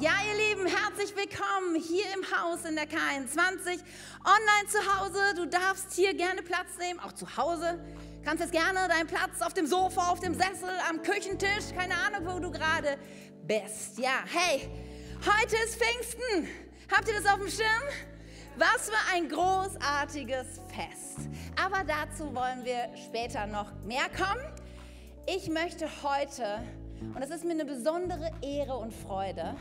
Ja, ihr Lieben, herzlich willkommen hier im Haus in der K21. Online zu Hause, du darfst hier gerne Platz nehmen, auch zu Hause. Kannst jetzt gerne deinen Platz auf dem Sofa, auf dem Sessel, am Küchentisch, keine Ahnung, wo du gerade bist. Ja, hey, heute ist Pfingsten. Habt ihr das auf dem Schirm? Was für ein großartiges Fest. Aber dazu wollen wir später noch mehr kommen. Ich möchte heute, und es ist mir eine besondere Ehre und Freude,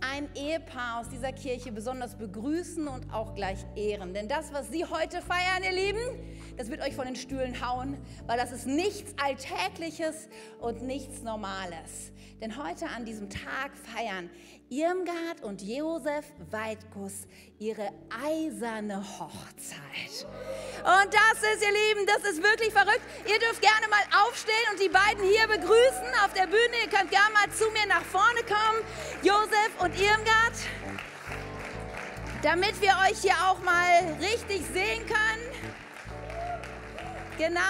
ein Ehepaar aus dieser Kirche besonders begrüßen und auch gleich ehren. Denn das, was Sie heute feiern, ihr Lieben, das wird euch von den Stühlen hauen, weil das ist nichts Alltägliches und nichts Normales. Denn heute an diesem Tag feiern Irmgard und Josef Weidkus ihre eiserne Hochzeit. Und das ist, ihr Lieben, das ist wirklich verrückt. Ihr dürft gerne mal aufstehen und die beiden hier begrüßen auf der Bühne. Ihr könnt gerne mal zu mir nach vorne kommen, Josef und Irmgard, damit wir euch hier auch mal richtig sehen können. Genau.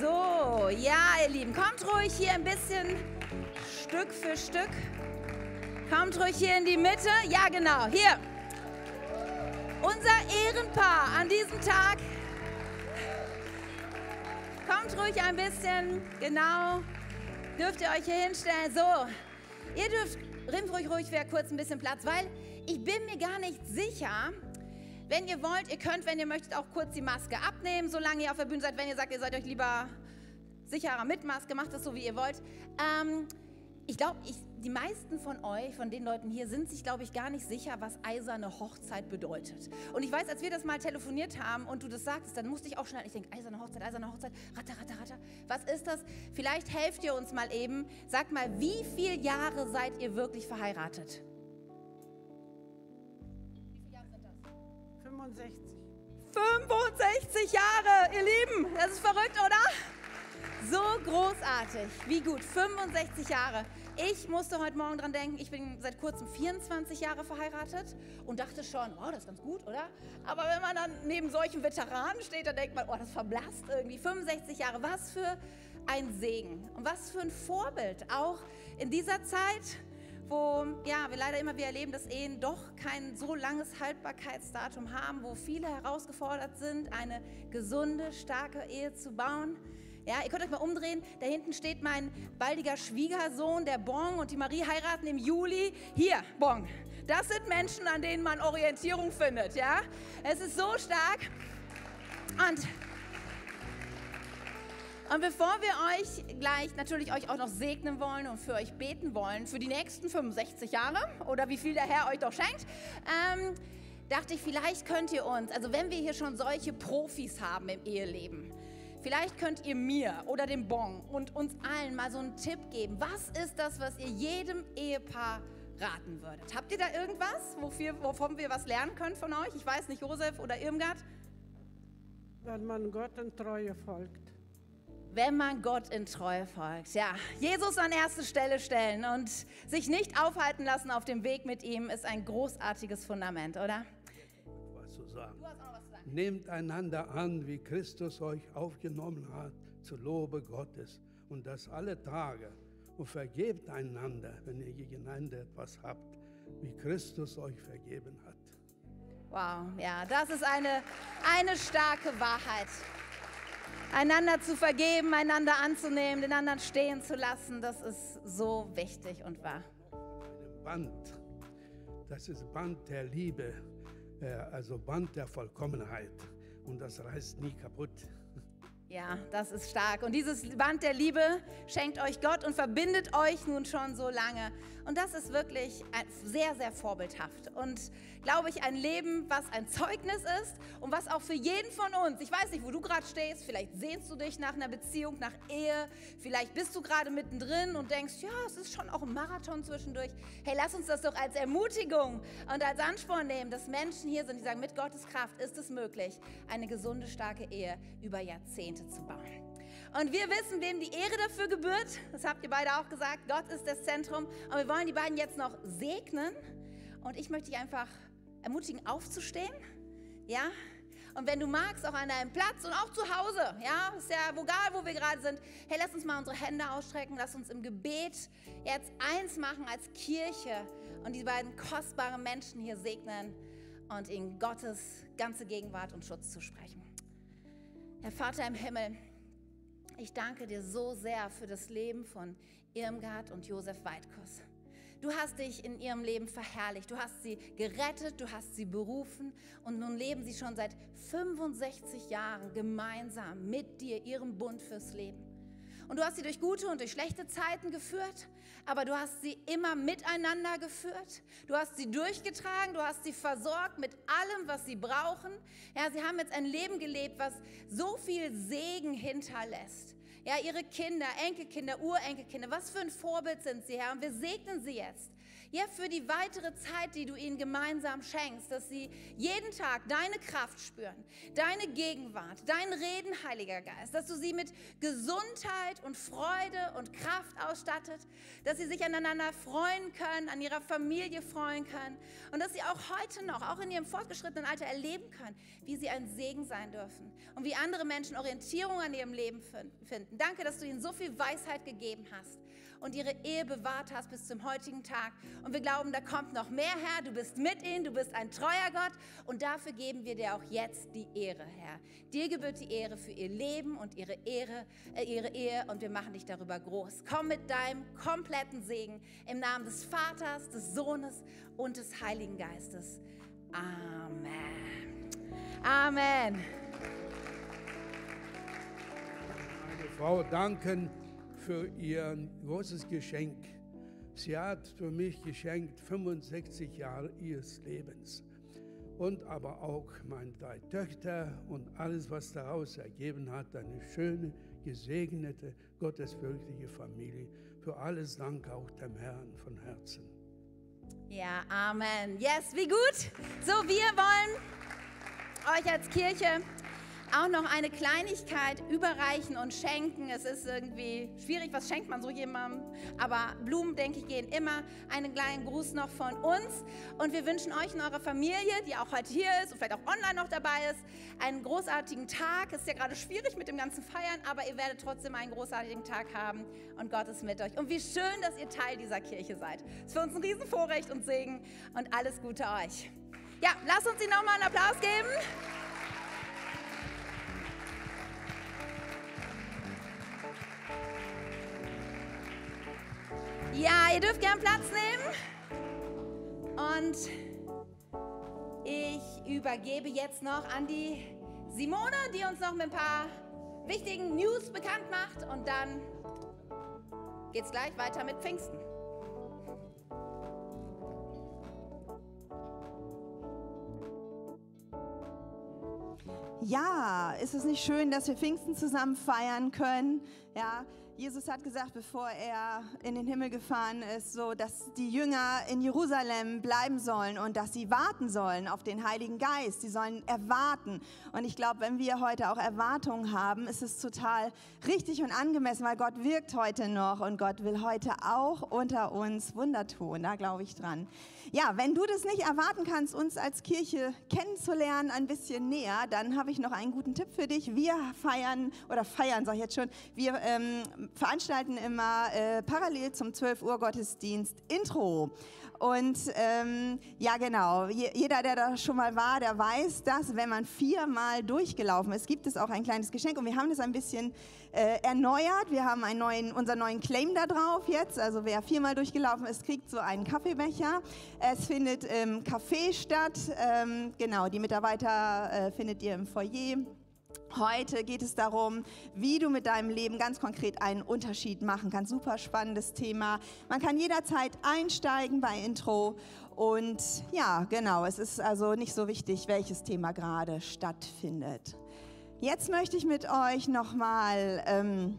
So, ja, ihr Lieben, kommt ruhig hier ein bisschen Stück für Stück. Kommt ruhig hier in die Mitte. Ja, genau, hier. Unser Ehrenpaar an diesem Tag. Kommt ruhig ein bisschen, genau. Dürft ihr euch hier hinstellen. So, ihr dürft, rimmt ruhig, ruhig, wäre kurz ein bisschen Platz, weil ich bin mir gar nicht sicher, wenn ihr wollt, ihr könnt, wenn ihr möchtet, auch kurz die Maske abnehmen, solange ihr auf der Bühne seid. Wenn ihr sagt, ihr seid euch lieber sicherer mit Maske, macht das so, wie ihr wollt. Ähm, ich glaube, die meisten von euch, von den Leuten hier, sind sich, glaube ich, gar nicht sicher, was eiserne Hochzeit bedeutet. Und ich weiß, als wir das mal telefoniert haben und du das sagtest, dann musste ich auch schnell, ich denke, eiserne Hochzeit, eiserne Hochzeit, ratter, ratter, ratter. Was ist das? Vielleicht helft ihr uns mal eben. Sagt mal, wie viele Jahre seid ihr wirklich verheiratet? 65. 65 Jahre, ihr Lieben. Das ist verrückt, oder? So großartig. Wie gut. 65 Jahre. Ich musste heute Morgen dran denken, ich bin seit kurzem 24 Jahre verheiratet und dachte schon, oh, das ist ganz gut, oder? Aber wenn man dann neben solchen Veteranen steht, dann denkt man, oh, das verblasst irgendwie. 65 Jahre, was für ein Segen und was für ein Vorbild. Auch in dieser Zeit, wo ja, wir leider immer wieder erleben, dass Ehen doch kein so langes Haltbarkeitsdatum haben, wo viele herausgefordert sind, eine gesunde, starke Ehe zu bauen. Ja, ihr könnt euch mal umdrehen. Da hinten steht mein baldiger Schwiegersohn, der Bong und die Marie heiraten im Juli. Hier, Bong. Das sind Menschen, an denen man Orientierung findet. Ja, es ist so stark. Und und bevor wir euch gleich natürlich euch auch noch segnen wollen und für euch beten wollen, für die nächsten 65 Jahre oder wie viel der Herr euch doch schenkt, ähm, dachte ich, vielleicht könnt ihr uns, also wenn wir hier schon solche Profis haben im Eheleben, vielleicht könnt ihr mir oder dem Bon und uns allen mal so einen Tipp geben. Was ist das, was ihr jedem Ehepaar raten würdet? Habt ihr da irgendwas, wofür, wovon wir was lernen können von euch? Ich weiß nicht, Josef oder Irmgard? Wenn man Gott in Treue folgt wenn man Gott in Treue folgt. Ja, Jesus an erste Stelle stellen und sich nicht aufhalten lassen auf dem Weg mit ihm ist ein großartiges Fundament, oder? Was zu sagen. Du hast auch was zu sagen. Nehmt einander an, wie Christus euch aufgenommen hat, zu Lobe Gottes und das alle Tage und vergebt einander, wenn ihr gegeneinander etwas habt, wie Christus euch vergeben hat. Wow, ja, das ist eine, eine starke Wahrheit einander zu vergeben, einander anzunehmen, den anderen stehen zu lassen, das ist so wichtig und wahr. Band, das ist Band der Liebe, äh, also Band der Vollkommenheit und das reißt nie kaputt. Ja, das ist stark. Und dieses Band der Liebe schenkt euch Gott und verbindet euch nun schon so lange. Und das ist wirklich sehr, sehr vorbildhaft. Und glaube ich, ein Leben, was ein Zeugnis ist und was auch für jeden von uns, ich weiß nicht, wo du gerade stehst, vielleicht sehnst du dich nach einer Beziehung, nach Ehe, vielleicht bist du gerade mittendrin und denkst, ja, es ist schon auch ein Marathon zwischendurch. Hey, lass uns das doch als Ermutigung und als Ansporn nehmen, dass Menschen hier sind, die sagen, mit Gottes Kraft ist es möglich, eine gesunde, starke Ehe über Jahrzehnte zu bauen. Und wir wissen, wem die Ehre dafür gebührt. Das habt ihr beide auch gesagt. Gott ist das Zentrum. Und wir wollen die beiden jetzt noch segnen. Und ich möchte dich einfach ermutigen, aufzustehen. Ja? Und wenn du magst, auch an deinem Platz und auch zu Hause, ja, ist ja egal, wo wir gerade sind, hey, lass uns mal unsere Hände ausstrecken, lass uns im Gebet jetzt eins machen als Kirche und die beiden kostbaren Menschen hier segnen und in Gottes ganze Gegenwart und Schutz zu sprechen. Herr Vater im Himmel, ich danke dir so sehr für das Leben von Irmgard und Josef Weidkus. Du hast dich in ihrem Leben verherrlicht. Du hast sie gerettet, du hast sie berufen und nun leben sie schon seit 65 Jahren gemeinsam mit dir ihren Bund fürs Leben. Und du hast sie durch gute und durch schlechte Zeiten geführt, aber du hast sie immer miteinander geführt. Du hast sie durchgetragen, du hast sie versorgt mit allem, was sie brauchen. Ja, sie haben jetzt ein Leben gelebt, was so viel Segen hinterlässt. Ja, ihre Kinder, Enkelkinder, Urenkelkinder, was für ein Vorbild sind sie, Herr. Und wir segnen sie jetzt. Ja, für die weitere Zeit, die du ihnen gemeinsam schenkst, dass sie jeden Tag deine Kraft spüren, deine Gegenwart, dein Reden, Heiliger Geist, dass du sie mit Gesundheit und Freude und Kraft ausstattet, dass sie sich aneinander freuen können, an ihrer Familie freuen können und dass sie auch heute noch, auch in ihrem fortgeschrittenen Alter erleben können, wie sie ein Segen sein dürfen und wie andere Menschen Orientierung an ihrem Leben finden. Danke, dass du ihnen so viel Weisheit gegeben hast und ihre Ehe bewahrt hast bis zum heutigen Tag. Und wir glauben, da kommt noch mehr, Herr. Du bist mit ihnen, du bist ein treuer Gott und dafür geben wir dir auch jetzt die Ehre, Herr. Dir gebührt die Ehre für ihr Leben und ihre, Ehre, äh, ihre Ehe und wir machen dich darüber groß. Komm mit deinem kompletten Segen im Namen des Vaters, des Sohnes und des Heiligen Geistes. Amen. Amen. Meine Frau danken für ihr großes Geschenk. Sie hat für mich geschenkt 65 Jahre ihres Lebens und aber auch meine drei Töchter und alles, was daraus ergeben hat, eine schöne, gesegnete, gottesfürchtige Familie. Für alles danke auch dem Herrn von Herzen. Ja, Amen. Yes, wie gut. So, wir wollen euch als Kirche auch noch eine Kleinigkeit überreichen und schenken. Es ist irgendwie schwierig, was schenkt man so jemandem? Aber Blumen, denke ich, gehen immer. Einen kleinen Gruß noch von uns. Und wir wünschen euch und eurer Familie, die auch heute hier ist und vielleicht auch online noch dabei ist, einen großartigen Tag. Es ist ja gerade schwierig mit dem ganzen Feiern, aber ihr werdet trotzdem einen großartigen Tag haben und Gott ist mit euch. Und wie schön, dass ihr Teil dieser Kirche seid. Es ist für uns ein Riesenvorrecht und Segen und alles Gute euch. Ja, lasst uns ihnen nochmal einen Applaus geben. Ja, ihr dürft gern Platz nehmen. Und ich übergebe jetzt noch an die Simone, die uns noch mit ein paar wichtigen News bekannt macht. Und dann geht's gleich weiter mit Pfingsten. Ja, ist es nicht schön, dass wir Pfingsten zusammen feiern können? Ja, Jesus hat gesagt, bevor er in den Himmel gefahren ist, so, dass die Jünger in Jerusalem bleiben sollen und dass sie warten sollen auf den Heiligen Geist. Sie sollen erwarten. Und ich glaube, wenn wir heute auch Erwartungen haben, ist es total richtig und angemessen, weil Gott wirkt heute noch und Gott will heute auch unter uns Wunder tun. Da glaube ich dran. Ja, wenn du das nicht erwarten kannst, uns als Kirche kennenzulernen, ein bisschen näher, dann habe ich noch einen guten Tipp für dich. Wir feiern, oder feiern, sage ich jetzt schon, wir ähm, veranstalten immer äh, parallel zum 12 Uhr Gottesdienst Intro. Und ähm, ja, genau, jeder, der da schon mal war, der weiß, dass wenn man viermal durchgelaufen ist, gibt es auch ein kleines Geschenk. Und wir haben das ein bisschen äh, erneuert. Wir haben einen neuen, unseren neuen Claim da drauf jetzt. Also wer viermal durchgelaufen ist, kriegt so einen Kaffeebecher. Es findet im Café statt. Ähm, genau, die Mitarbeiter äh, findet ihr im Foyer. Heute geht es darum, wie du mit deinem Leben ganz konkret einen Unterschied machen kannst. Super spannendes Thema. Man kann jederzeit einsteigen bei Intro. Und ja, genau, es ist also nicht so wichtig, welches Thema gerade stattfindet. Jetzt möchte ich mit euch nochmal ähm,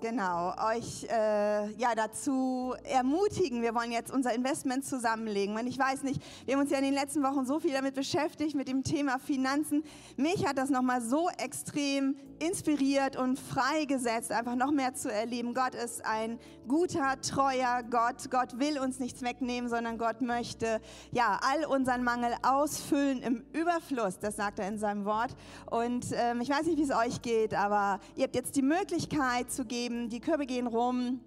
genau, euch äh, ja, dazu ermutigen. Wir wollen jetzt unser Investment zusammenlegen. Und ich weiß nicht, wir haben uns ja in den letzten Wochen so viel damit beschäftigt, mit dem Thema Finanzen. Mich hat das nochmal so extrem inspiriert und freigesetzt, einfach noch mehr zu erleben. Gott ist ein guter, treuer Gott. Gott will uns nichts wegnehmen, sondern Gott möchte ja all unseren Mangel ausfüllen im Überfluss. Das sagt er in seinem Wort. Und ähm, ich weiß nicht, wie es euch geht, aber ihr habt jetzt die Möglichkeit zu geben. Die Körbe gehen rum.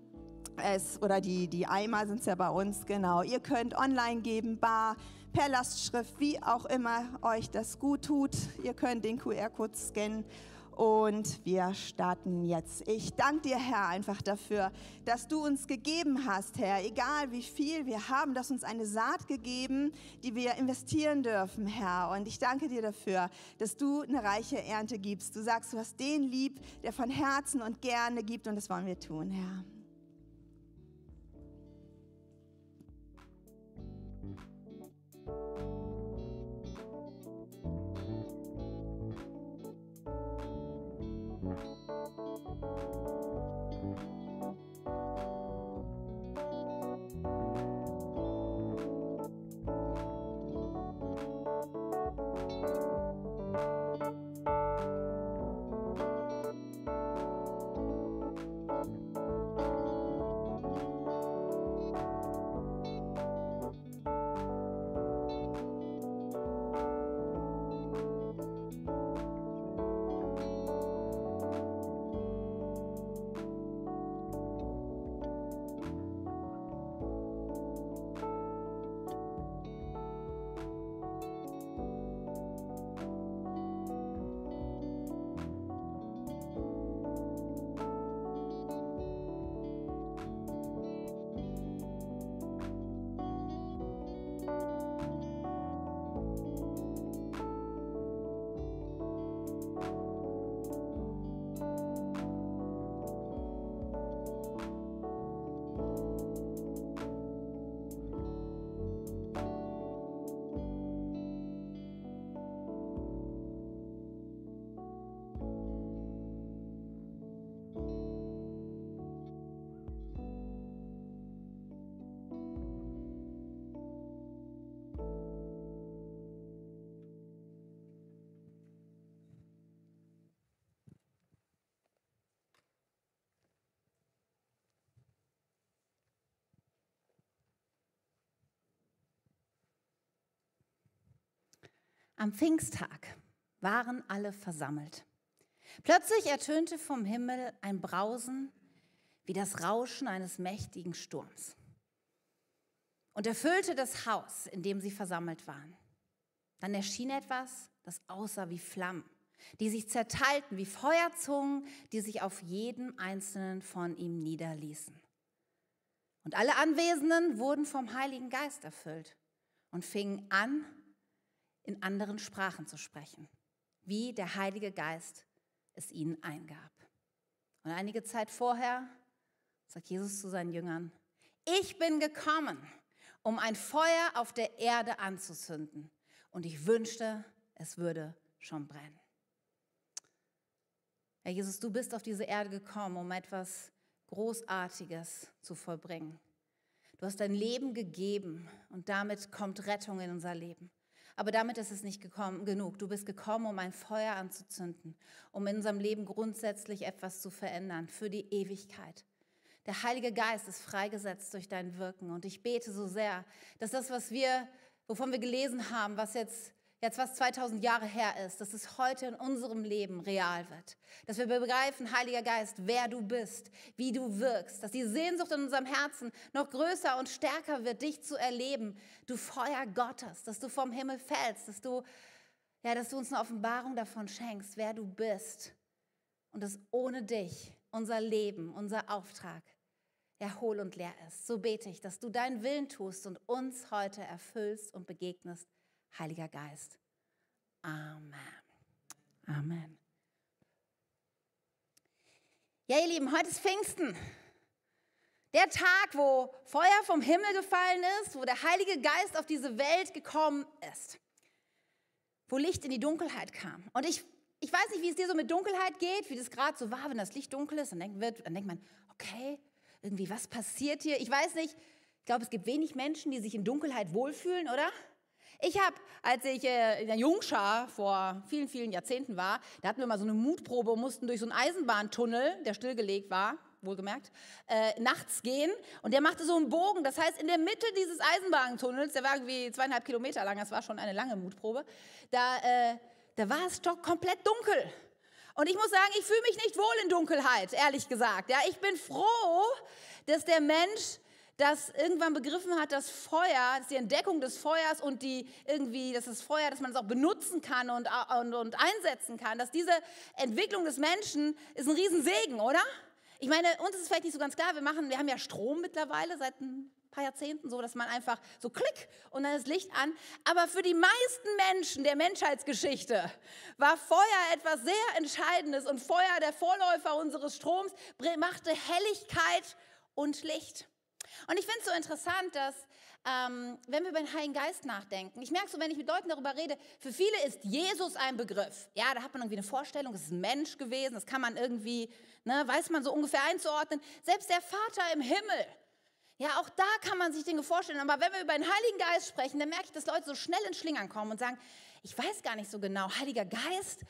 Es, oder die, die Eimer sind es ja bei uns, genau. Ihr könnt online geben, bar, per Lastschrift, wie auch immer euch das gut tut. Ihr könnt den QR-Code scannen und wir starten jetzt. Ich danke dir, Herr, einfach dafür, dass du uns gegeben hast, Herr. Egal wie viel wir haben, dass uns eine Saat gegeben, die wir investieren dürfen, Herr. Und ich danke dir dafür, dass du eine reiche Ernte gibst. Du sagst, du hast den lieb, der von Herzen und gerne gibt. Und das wollen wir tun, Herr. Am Pfingsttag waren alle versammelt. Plötzlich ertönte vom Himmel ein Brausen wie das Rauschen eines mächtigen Sturms und erfüllte das Haus, in dem sie versammelt waren. Dann erschien etwas, das aussah wie Flammen, die sich zerteilten wie Feuerzungen, die sich auf jeden einzelnen von ihm niederließen. Und alle Anwesenden wurden vom Heiligen Geist erfüllt und fingen an, in anderen Sprachen zu sprechen, wie der Heilige Geist es ihnen eingab. Und einige Zeit vorher sagt Jesus zu seinen Jüngern, ich bin gekommen, um ein Feuer auf der Erde anzuzünden. Und ich wünschte, es würde schon brennen. Herr Jesus, du bist auf diese Erde gekommen, um etwas Großartiges zu vollbringen. Du hast dein Leben gegeben und damit kommt Rettung in unser Leben. Aber damit ist es nicht gekommen, genug. Du bist gekommen, um ein Feuer anzuzünden, um in unserem Leben grundsätzlich etwas zu verändern für die Ewigkeit. Der Heilige Geist ist freigesetzt durch dein Wirken. Und ich bete so sehr, dass das, was wir, wovon wir gelesen haben, was jetzt jetzt was 2000 Jahre her ist, dass es heute in unserem Leben real wird. Dass wir begreifen, Heiliger Geist, wer du bist, wie du wirkst, dass die Sehnsucht in unserem Herzen noch größer und stärker wird, dich zu erleben, du Feuer Gottes, dass du vom Himmel fällst, dass du, ja, dass du uns eine Offenbarung davon schenkst, wer du bist und dass ohne dich unser Leben, unser Auftrag ja, hohl und leer ist. So bete ich, dass du deinen Willen tust und uns heute erfüllst und begegnest Heiliger Geist. Amen. Amen. Ja, ihr Lieben, heute ist Pfingsten. Der Tag, wo Feuer vom Himmel gefallen ist, wo der Heilige Geist auf diese Welt gekommen ist, wo Licht in die Dunkelheit kam. Und ich, ich weiß nicht, wie es dir so mit Dunkelheit geht, wie das gerade so war, wenn das Licht dunkel ist, dann denkt, wird, dann denkt man, okay, irgendwie, was passiert hier? Ich weiß nicht, ich glaube, es gibt wenig Menschen, die sich in Dunkelheit wohlfühlen, oder? Ich habe, als ich äh, in der Jungschar vor vielen, vielen Jahrzehnten war, da hatten wir mal so eine Mutprobe und mussten durch so einen Eisenbahntunnel, der stillgelegt war, wohlgemerkt, äh, nachts gehen. Und der machte so einen Bogen. Das heißt, in der Mitte dieses Eisenbahntunnels, der war irgendwie zweieinhalb Kilometer lang, das war schon eine lange Mutprobe, da, äh, da war es doch komplett dunkel. Und ich muss sagen, ich fühle mich nicht wohl in Dunkelheit, ehrlich gesagt. Ja, ich bin froh, dass der Mensch das irgendwann begriffen hat, dass Feuer, dass die Entdeckung des Feuers und die irgendwie, dass das Feuer, dass man es auch benutzen kann und, und, und einsetzen kann, dass diese Entwicklung des Menschen ist ein Riesensegen, oder? Ich meine, uns ist es vielleicht nicht so ganz klar, wir machen, wir haben ja Strom mittlerweile seit ein paar Jahrzehnten so, dass man einfach so klick und dann das Licht an. Aber für die meisten Menschen der Menschheitsgeschichte war Feuer etwas sehr Entscheidendes und Feuer, der Vorläufer unseres Stroms, machte Helligkeit und Licht. Und ich finde es so interessant, dass ähm, wenn wir über den Heiligen Geist nachdenken, ich merke so, wenn ich mit Leuten darüber rede, für viele ist Jesus ein Begriff. Ja, da hat man irgendwie eine Vorstellung, es ist ein Mensch gewesen, das kann man irgendwie, ne, weiß man so ungefähr einzuordnen. Selbst der Vater im Himmel, ja, auch da kann man sich Dinge vorstellen. Aber wenn wir über den Heiligen Geist sprechen, dann merke ich, dass Leute so schnell in Schlingern kommen und sagen, ich weiß gar nicht so genau, Heiliger Geist,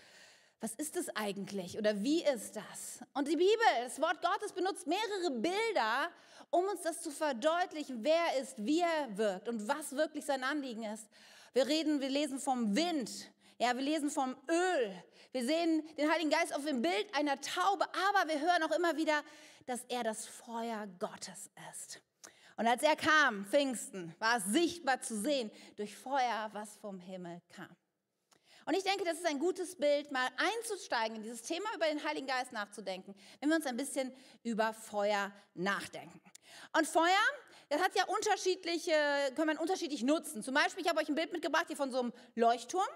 was ist es eigentlich oder wie ist das? Und die Bibel, das Wort Gottes benutzt mehrere Bilder, um uns das zu verdeutlichen, wer ist, wie er wirkt und was wirklich sein Anliegen ist. Wir reden, wir lesen vom Wind, ja, wir lesen vom Öl. Wir sehen den Heiligen Geist auf dem Bild einer Taube, aber wir hören auch immer wieder, dass er das Feuer Gottes ist. Und als er kam, Pfingsten, war es sichtbar zu sehen durch Feuer, was vom Himmel kam. Und ich denke, das ist ein gutes Bild, mal einzusteigen in dieses Thema über den Heiligen Geist nachzudenken, wenn wir uns ein bisschen über Feuer nachdenken. Und Feuer, das hat ja unterschiedliche, kann man unterschiedlich nutzen. Zum Beispiel, ich habe euch ein Bild mitgebracht hier von so einem Leuchtturm.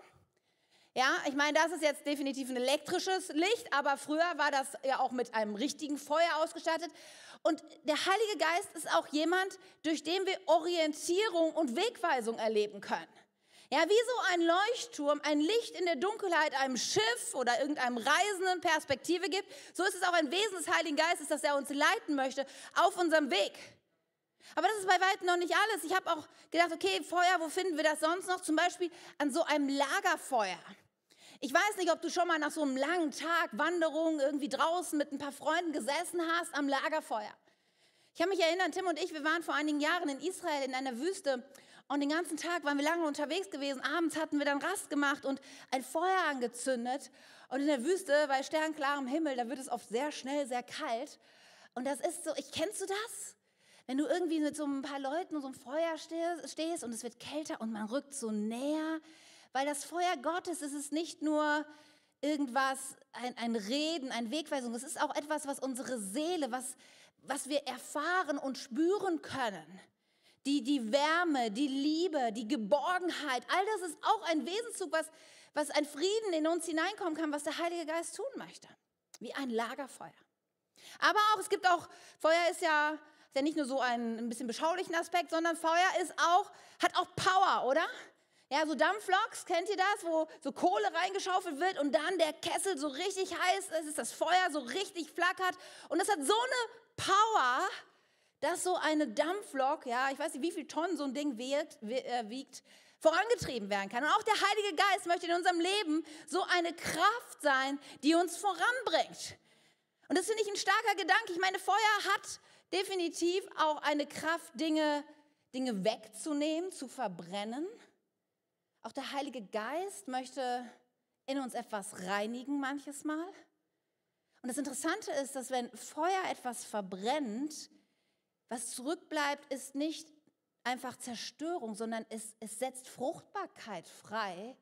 Ja, ich meine, das ist jetzt definitiv ein elektrisches Licht, aber früher war das ja auch mit einem richtigen Feuer ausgestattet. Und der Heilige Geist ist auch jemand, durch den wir Orientierung und Wegweisung erleben können. Ja, wie so ein Leuchtturm, ein Licht in der Dunkelheit einem Schiff oder irgendeinem Reisenden Perspektive gibt, so ist es auch ein Wesen des Heiligen Geistes, dass er uns leiten möchte auf unserem Weg. Aber das ist bei weitem noch nicht alles. Ich habe auch gedacht, okay, Feuer, wo finden wir das sonst noch? Zum Beispiel an so einem Lagerfeuer. Ich weiß nicht, ob du schon mal nach so einem langen Tag Wanderung irgendwie draußen mit ein paar Freunden gesessen hast am Lagerfeuer. Ich kann mich erinnern, Tim und ich, wir waren vor einigen Jahren in Israel in einer Wüste und den ganzen Tag waren wir lange unterwegs gewesen. Abends hatten wir dann Rast gemacht und ein Feuer angezündet. Und in der Wüste, bei sternklarem Himmel, da wird es oft sehr schnell sehr kalt. Und das ist so, ich kennst du das? Wenn du irgendwie mit so ein paar Leuten um so einem Feuer stehst und es wird kälter und man rückt so näher, weil das Feuer Gottes ist es nicht nur irgendwas, ein, ein Reden, eine Wegweisung, es ist auch etwas, was unsere Seele, was, was wir erfahren und spüren können die, die Wärme, die Liebe, die Geborgenheit, all das ist auch ein Wesenszug, was, was ein Frieden in uns hineinkommen kann, was der Heilige Geist tun möchte. Wie ein Lagerfeuer. Aber auch, es gibt auch, Feuer ist ja, ist ja nicht nur so ein, ein bisschen beschaulichen Aspekt, sondern Feuer ist auch, hat auch Power, oder? Ja, so Dampfloks, kennt ihr das, wo so Kohle reingeschaufelt wird und dann der Kessel so richtig heiß ist das Feuer so richtig flackert und das hat so eine Power, dass so eine Dampflok, ja, ich weiß nicht, wie viel Tonnen so ein Ding wiegt, äh, wiegt, vorangetrieben werden kann. Und auch der Heilige Geist möchte in unserem Leben so eine Kraft sein, die uns voranbringt. Und das finde ich ein starker Gedanke. Ich meine, Feuer hat definitiv auch eine Kraft, Dinge, Dinge wegzunehmen, zu verbrennen. Auch der Heilige Geist möchte in uns etwas reinigen manches Mal. Und das Interessante ist, dass wenn Feuer etwas verbrennt, was zurückbleibt, ist nicht einfach Zerstörung, sondern es, es setzt Fruchtbarkeit frei,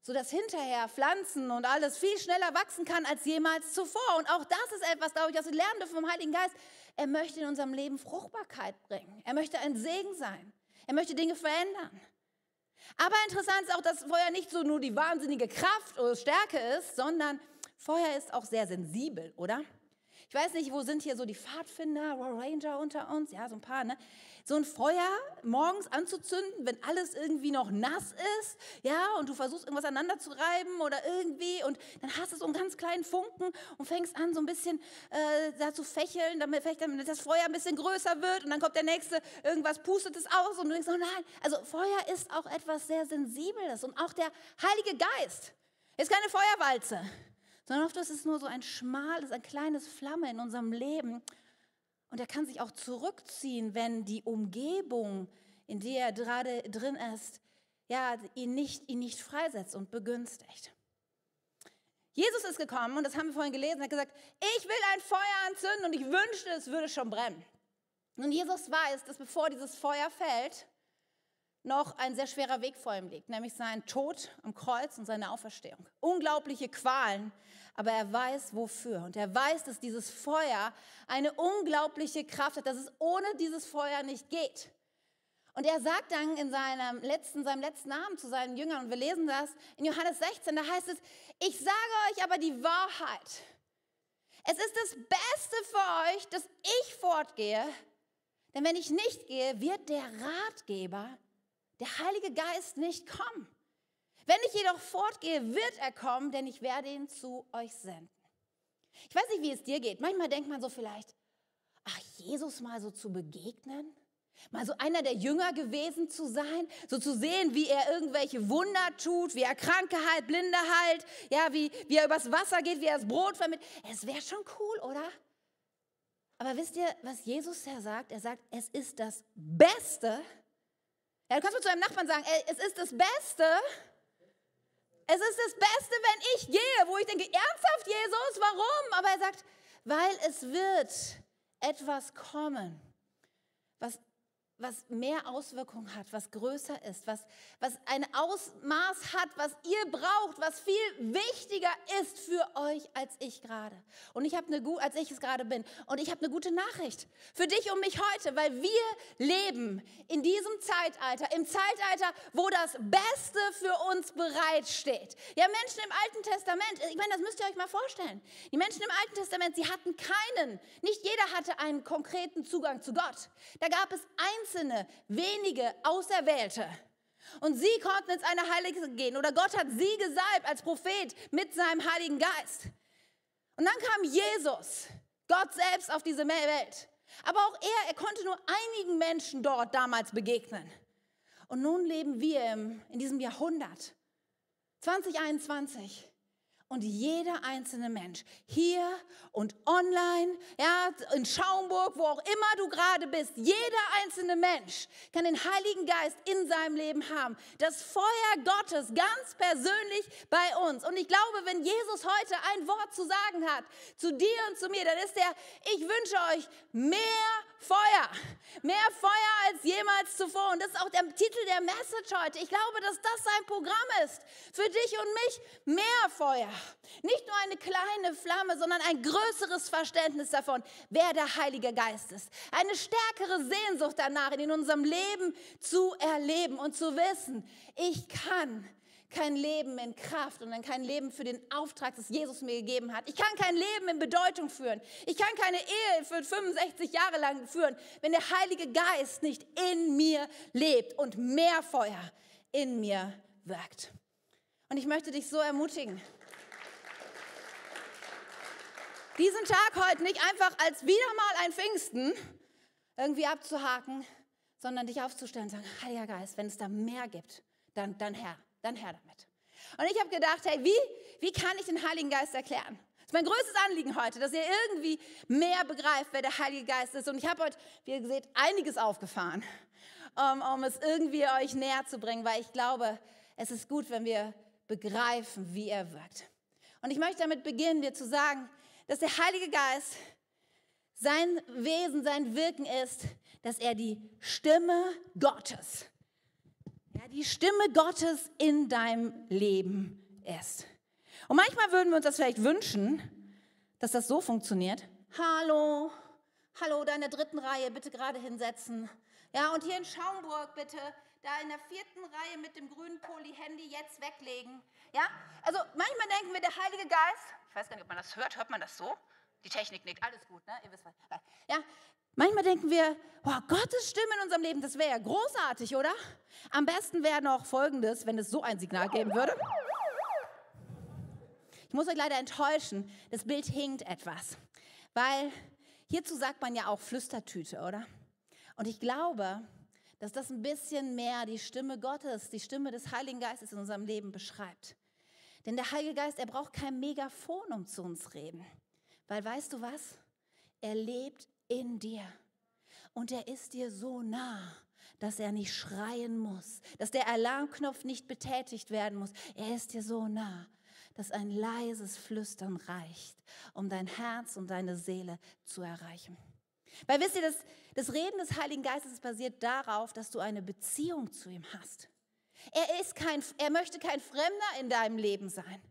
sodass hinterher Pflanzen und alles viel schneller wachsen kann als jemals zuvor. Und auch das ist etwas, glaube ich, das wir lernen dürfen vom Heiligen Geist. Er möchte in unserem Leben Fruchtbarkeit bringen. Er möchte ein Segen sein. Er möchte Dinge verändern. Aber interessant ist auch, dass Feuer nicht so nur die wahnsinnige Kraft oder Stärke ist, sondern Feuer ist auch sehr sensibel, oder? Ich weiß nicht, wo sind hier so die Pfadfinder, Ranger unter uns? Ja, so ein paar, ne? So ein Feuer morgens anzuzünden, wenn alles irgendwie noch nass ist, ja, und du versuchst irgendwas aneinander zu reiben oder irgendwie und dann hast du so einen ganz kleinen Funken und fängst an, so ein bisschen äh, da zu fächeln, damit vielleicht damit das Feuer ein bisschen größer wird und dann kommt der nächste, irgendwas pustet es aus und du denkst, oh nein, also Feuer ist auch etwas sehr Sensibles und auch der Heilige Geist ist keine Feuerwalze sondern oft ist es nur so ein schmales, ein kleines Flamme in unserem Leben. Und er kann sich auch zurückziehen, wenn die Umgebung, in der er gerade drin ist, ja, ihn nicht, ihn nicht freisetzt und begünstigt. Jesus ist gekommen, und das haben wir vorhin gelesen, er hat gesagt, ich will ein Feuer anzünden und ich wünschte, es würde schon brennen. Und Jesus weiß, dass bevor dieses Feuer fällt, noch ein sehr schwerer Weg vor ihm liegt, nämlich sein Tod am Kreuz und seine Auferstehung. Unglaubliche Qualen, aber er weiß wofür. Und er weiß, dass dieses Feuer eine unglaubliche Kraft hat, dass es ohne dieses Feuer nicht geht. Und er sagt dann in seinem letzten, seinem letzten Namen zu seinen Jüngern, und wir lesen das in Johannes 16, da heißt es, ich sage euch aber die Wahrheit. Es ist das Beste für euch, dass ich fortgehe, denn wenn ich nicht gehe, wird der Ratgeber, der Heilige Geist nicht kommen. Wenn ich jedoch fortgehe, wird er kommen, denn ich werde ihn zu euch senden. Ich weiß nicht, wie es dir geht. Manchmal denkt man so vielleicht, ach, Jesus mal so zu begegnen, mal so einer der Jünger gewesen zu sein, so zu sehen, wie er irgendwelche Wunder tut, wie er Kranke heilt, Blinde heilt, ja, wie, wie er übers Wasser geht, wie er das Brot vermittelt. Es wäre schon cool, oder? Aber wisst ihr, was Jesus ja sagt? Er sagt, es ist das Beste, ja, du kannst mal zu deinem Nachbarn sagen, es ist das Beste. Es ist das Beste, wenn ich gehe, wo ich denke, ernsthaft, Jesus, warum? Aber er sagt, weil es wird etwas kommen, was was mehr Auswirkungen hat, was größer ist, was, was ein Ausmaß hat, was ihr braucht, was viel wichtiger ist für euch als ich gerade. Und ich habe eine gute, als ich es gerade bin. Und ich habe eine gute Nachricht für dich und mich heute, weil wir leben in diesem Zeitalter, im Zeitalter, wo das Beste für uns bereitsteht. Ja, Menschen im Alten Testament, ich meine, das müsst ihr euch mal vorstellen. Die Menschen im Alten Testament, sie hatten keinen, nicht jeder hatte einen konkreten Zugang zu Gott. Da gab es ein einzelne, wenige Auserwählte. Und sie konnten ins eine Heilige gehen. Oder Gott hat sie gesalbt als Prophet mit seinem Heiligen Geist. Und dann kam Jesus, Gott selbst auf diese Welt. Aber auch er, er konnte nur einigen Menschen dort damals begegnen. Und nun leben wir in diesem Jahrhundert, 2021. Und jeder einzelne Mensch, hier und online, ja, in Schaumburg, wo auch immer du gerade bist, jeder einzelne Mensch kann den Heiligen Geist in seinem Leben haben. Das Feuer Gottes ganz persönlich bei uns. Und ich glaube, wenn Jesus heute ein Wort zu sagen hat, zu dir und zu mir, dann ist er, ich wünsche euch mehr Feuer. Mehr Feuer als jemals zuvor. Und das ist auch der Titel der Message heute. Ich glaube, dass das sein Programm ist. Für dich und mich mehr Feuer. Nicht nur eine kleine Flamme, sondern ein größeres Verständnis davon, wer der Heilige Geist ist. Eine stärkere Sehnsucht danach, in unserem Leben zu erleben und zu wissen, ich kann kein Leben in Kraft und kein Leben für den Auftrag, das Jesus mir gegeben hat. Ich kann kein Leben in Bedeutung führen. Ich kann keine Ehe für 65 Jahre lang führen, wenn der Heilige Geist nicht in mir lebt und mehr Feuer in mir wirkt. Und ich möchte dich so ermutigen, diesen Tag heute nicht einfach als wieder mal ein Pfingsten irgendwie abzuhaken, sondern dich aufzustellen und sagen, Heiliger Geist, wenn es da mehr gibt, dann, dann Herr, dann her damit. Und ich habe gedacht, hey, wie, wie kann ich den Heiligen Geist erklären? Das ist mein größtes Anliegen heute, dass ihr irgendwie mehr begreift, wer der Heilige Geist ist. Und ich habe heute, wie ihr seht, einiges aufgefahren, um, um es irgendwie euch näher zu bringen, weil ich glaube, es ist gut, wenn wir begreifen, wie er wirkt. Und ich möchte damit beginnen, dir zu sagen, dass der Heilige Geist sein Wesen, sein Wirken ist, dass er die Stimme Gottes ja, die Stimme Gottes in deinem Leben ist. Und manchmal würden wir uns das vielleicht wünschen, dass das so funktioniert. Hallo, hallo, da in der dritten Reihe, bitte gerade hinsetzen. Ja, und hier in Schaumburg bitte, da in der vierten Reihe mit dem grünen Poli-Handy jetzt weglegen. Ja, also manchmal denken wir, der Heilige Geist, ich weiß gar nicht, ob man das hört, hört man das so? Die Technik nickt, alles gut, ne? Ihr wisst was. Ja, manchmal denken wir, boah, Gottes Stimme in unserem Leben, das wäre ja großartig, oder? Am besten wäre noch Folgendes, wenn es so ein Signal geben würde. Ich muss euch leider enttäuschen, das Bild hinkt etwas, weil hierzu sagt man ja auch Flüstertüte, oder? Und ich glaube, dass das ein bisschen mehr die Stimme Gottes, die Stimme des Heiligen Geistes in unserem Leben beschreibt. Denn der Heilige Geist, er braucht kein Megafon, um zu uns reden. Weil weißt du was? Er lebt in dir. Und er ist dir so nah, dass er nicht schreien muss, dass der Alarmknopf nicht betätigt werden muss. Er ist dir so nah, dass ein leises Flüstern reicht, um dein Herz und deine Seele zu erreichen. Weil wisst ihr, das, das Reden des Heiligen Geistes basiert darauf, dass du eine Beziehung zu ihm hast. Er, ist kein, er möchte kein Fremder in deinem Leben sein.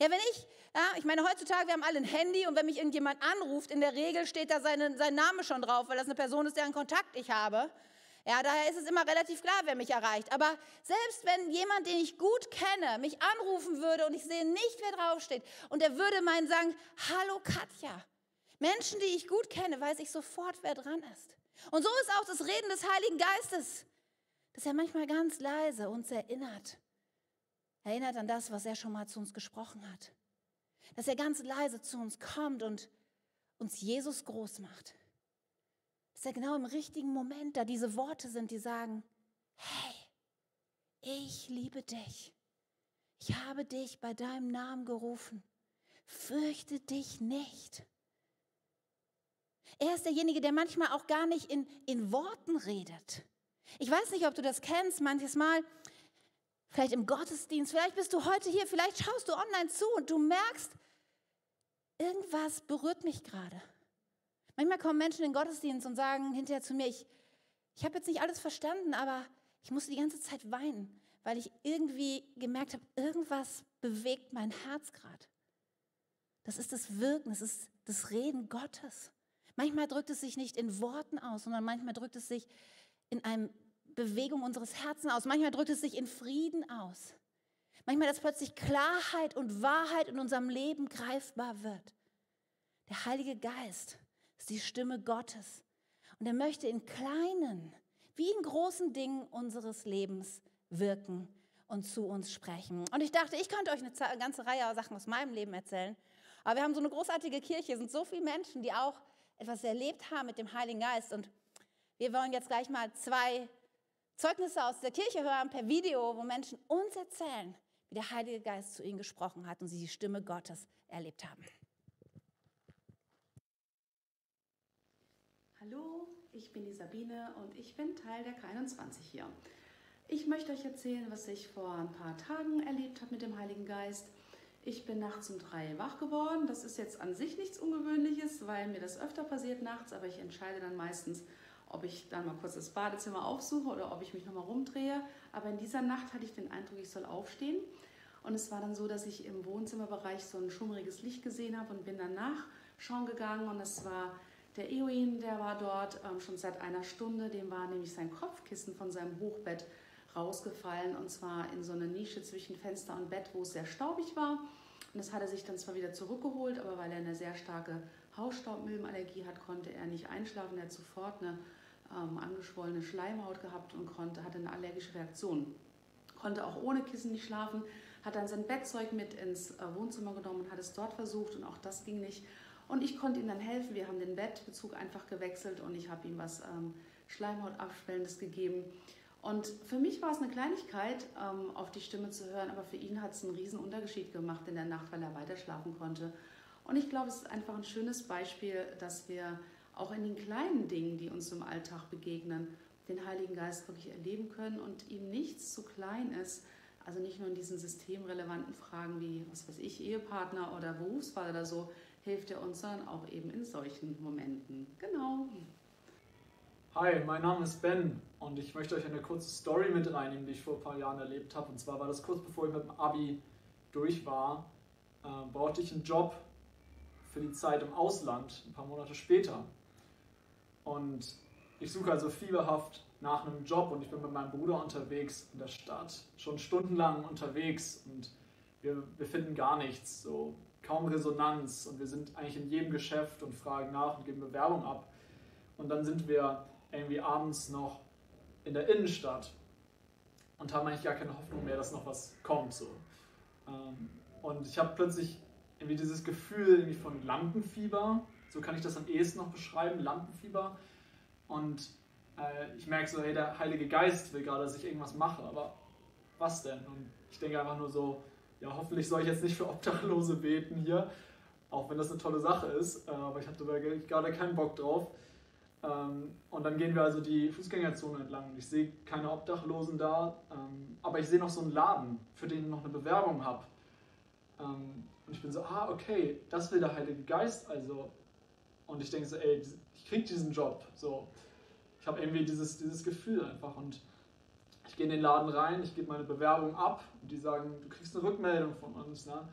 Ja, wenn ich, ja, ich meine, heutzutage, wir haben alle ein Handy und wenn mich irgendjemand anruft, in der Regel steht da seine, sein Name schon drauf, weil das eine Person ist, deren Kontakt ich habe. Ja, daher ist es immer relativ klar, wer mich erreicht. Aber selbst wenn jemand, den ich gut kenne, mich anrufen würde und ich sehe nicht, wer draufsteht, und er würde meinen sagen, hallo Katja. Menschen, die ich gut kenne, weiß ich sofort, wer dran ist. Und so ist auch das Reden des Heiligen Geistes dass er manchmal ganz leise uns erinnert. Erinnert an das, was er schon mal zu uns gesprochen hat. Dass er ganz leise zu uns kommt und uns Jesus groß macht. Dass er genau im richtigen Moment da diese Worte sind, die sagen, hey, ich liebe dich. Ich habe dich bei deinem Namen gerufen. Fürchte dich nicht. Er ist derjenige, der manchmal auch gar nicht in, in Worten redet, ich weiß nicht, ob du das kennst, manches Mal, vielleicht im Gottesdienst, vielleicht bist du heute hier, vielleicht schaust du online zu und du merkst, irgendwas berührt mich gerade. Manchmal kommen Menschen in den Gottesdienst und sagen hinterher zu mir, ich, ich habe jetzt nicht alles verstanden, aber ich musste die ganze Zeit weinen, weil ich irgendwie gemerkt habe, irgendwas bewegt mein Herz gerade. Das ist das Wirken, das ist das Reden Gottes. Manchmal drückt es sich nicht in Worten aus, sondern manchmal drückt es sich in einem Bewegung unseres Herzens aus. Manchmal drückt es sich in Frieden aus. Manchmal, dass plötzlich Klarheit und Wahrheit in unserem Leben greifbar wird. Der Heilige Geist ist die Stimme Gottes. Und er möchte in kleinen wie in großen Dingen unseres Lebens wirken und zu uns sprechen. Und ich dachte, ich könnte euch eine ganze Reihe Sachen aus meinem Leben erzählen. Aber wir haben so eine großartige Kirche, es sind so viele Menschen, die auch etwas erlebt haben mit dem Heiligen Geist. Und wir wollen jetzt gleich mal zwei Zeugnisse aus der Kirche hören per Video, wo Menschen uns erzählen, wie der Heilige Geist zu ihnen gesprochen hat und sie die Stimme Gottes erlebt haben. Hallo, ich bin die Sabine und ich bin Teil der K21 hier. Ich möchte euch erzählen, was ich vor ein paar Tagen erlebt habe mit dem Heiligen Geist. Ich bin nachts um drei wach geworden. Das ist jetzt an sich nichts Ungewöhnliches, weil mir das öfter passiert nachts, aber ich entscheide dann meistens, ob ich dann mal kurz das Badezimmer aufsuche oder ob ich mich nochmal rumdrehe. Aber in dieser Nacht hatte ich den Eindruck, ich soll aufstehen. Und es war dann so, dass ich im Wohnzimmerbereich so ein schummriges Licht gesehen habe und bin dann nachschauen gegangen. Und es war der Eoin, der war dort ähm, schon seit einer Stunde. Dem war nämlich sein Kopfkissen von seinem Hochbett rausgefallen. Und zwar in so eine Nische zwischen Fenster und Bett, wo es sehr staubig war. Und das hat er sich dann zwar wieder zurückgeholt, aber weil er eine sehr starke Hausstaubmilbenallergie hat, konnte er nicht einschlafen. Er hat sofort eine ähm, angeschwollene Schleimhaut gehabt und konnte, hatte eine allergische Reaktion. Konnte auch ohne Kissen nicht schlafen, hat dann sein Bettzeug mit ins äh, Wohnzimmer genommen und hat es dort versucht und auch das ging nicht. Und ich konnte ihm dann helfen. Wir haben den Bettbezug einfach gewechselt und ich habe ihm was ähm, Schleimhautabschwellendes gegeben. Und für mich war es eine Kleinigkeit, ähm, auf die Stimme zu hören, aber für ihn hat es einen riesen Unterschied gemacht in der Nacht, weil er weiter schlafen konnte. Und ich glaube, es ist einfach ein schönes Beispiel, dass wir auch in den kleinen Dingen, die uns im Alltag begegnen, den Heiligen Geist wirklich erleben können und ihm nichts zu klein ist. Also nicht nur in diesen systemrelevanten Fragen wie, was weiß ich, Ehepartner oder Berufswahl oder so, hilft er uns, sondern auch eben in solchen Momenten. Genau. Hi, mein Name ist Ben und ich möchte euch eine kurze Story mit reinnehmen, die ich vor ein paar Jahren erlebt habe. Und zwar war das kurz bevor ich mit dem Abi durch war, äh, brauchte ich einen Job für die Zeit im Ausland, ein paar Monate später. Und ich suche also fieberhaft nach einem Job und ich bin mit meinem Bruder unterwegs in der Stadt, schon stundenlang unterwegs und wir, wir finden gar nichts. So, kaum Resonanz und wir sind eigentlich in jedem Geschäft und fragen nach und geben Bewerbung ab. Und dann sind wir irgendwie abends noch in der Innenstadt und haben eigentlich gar keine Hoffnung mehr, dass noch was kommt. So. Ähm, und ich habe plötzlich irgendwie dieses Gefühl irgendwie von Lampenfieber, so kann ich das am ehesten noch beschreiben, Lampenfieber. Und äh, ich merke so, hey, der Heilige Geist will gerade, dass ich irgendwas mache, aber was denn? Und ich denke einfach nur so, ja, hoffentlich soll ich jetzt nicht für Obdachlose beten hier, auch wenn das eine tolle Sache ist, äh, aber ich hatte da gerade keinen Bock drauf. Ähm, und dann gehen wir also die Fußgängerzone entlang. Ich sehe keine Obdachlosen da, ähm, aber ich sehe noch so einen Laden, für den ich noch eine Bewerbung habe. Ähm, und ich bin so, ah, okay, das will der Heilige Geist also. Und ich denke so, ey, ich krieg diesen Job. So, ich habe irgendwie dieses, dieses Gefühl einfach. Und ich gehe in den Laden rein, ich gebe meine Bewerbung ab und die sagen, du kriegst eine Rückmeldung von uns. Ne?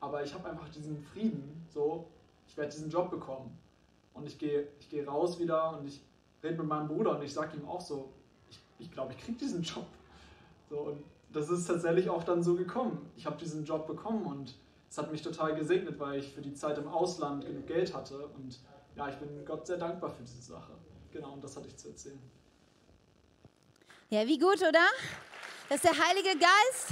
Aber ich habe einfach diesen Frieden, so, ich werde diesen Job bekommen. Und ich gehe ich geh raus wieder und ich rede mit meinem Bruder und ich sage ihm auch so, ich glaube, ich, glaub, ich kriege diesen Job. So, und das ist tatsächlich auch dann so gekommen. Ich habe diesen Job bekommen und es hat mich total gesegnet, weil ich für die Zeit im Ausland genug Geld hatte. Und ja, ich bin Gott sehr dankbar für diese Sache. Genau, und das hatte ich zu erzählen. Ja, wie gut, oder? Das ist der Heilige Geist.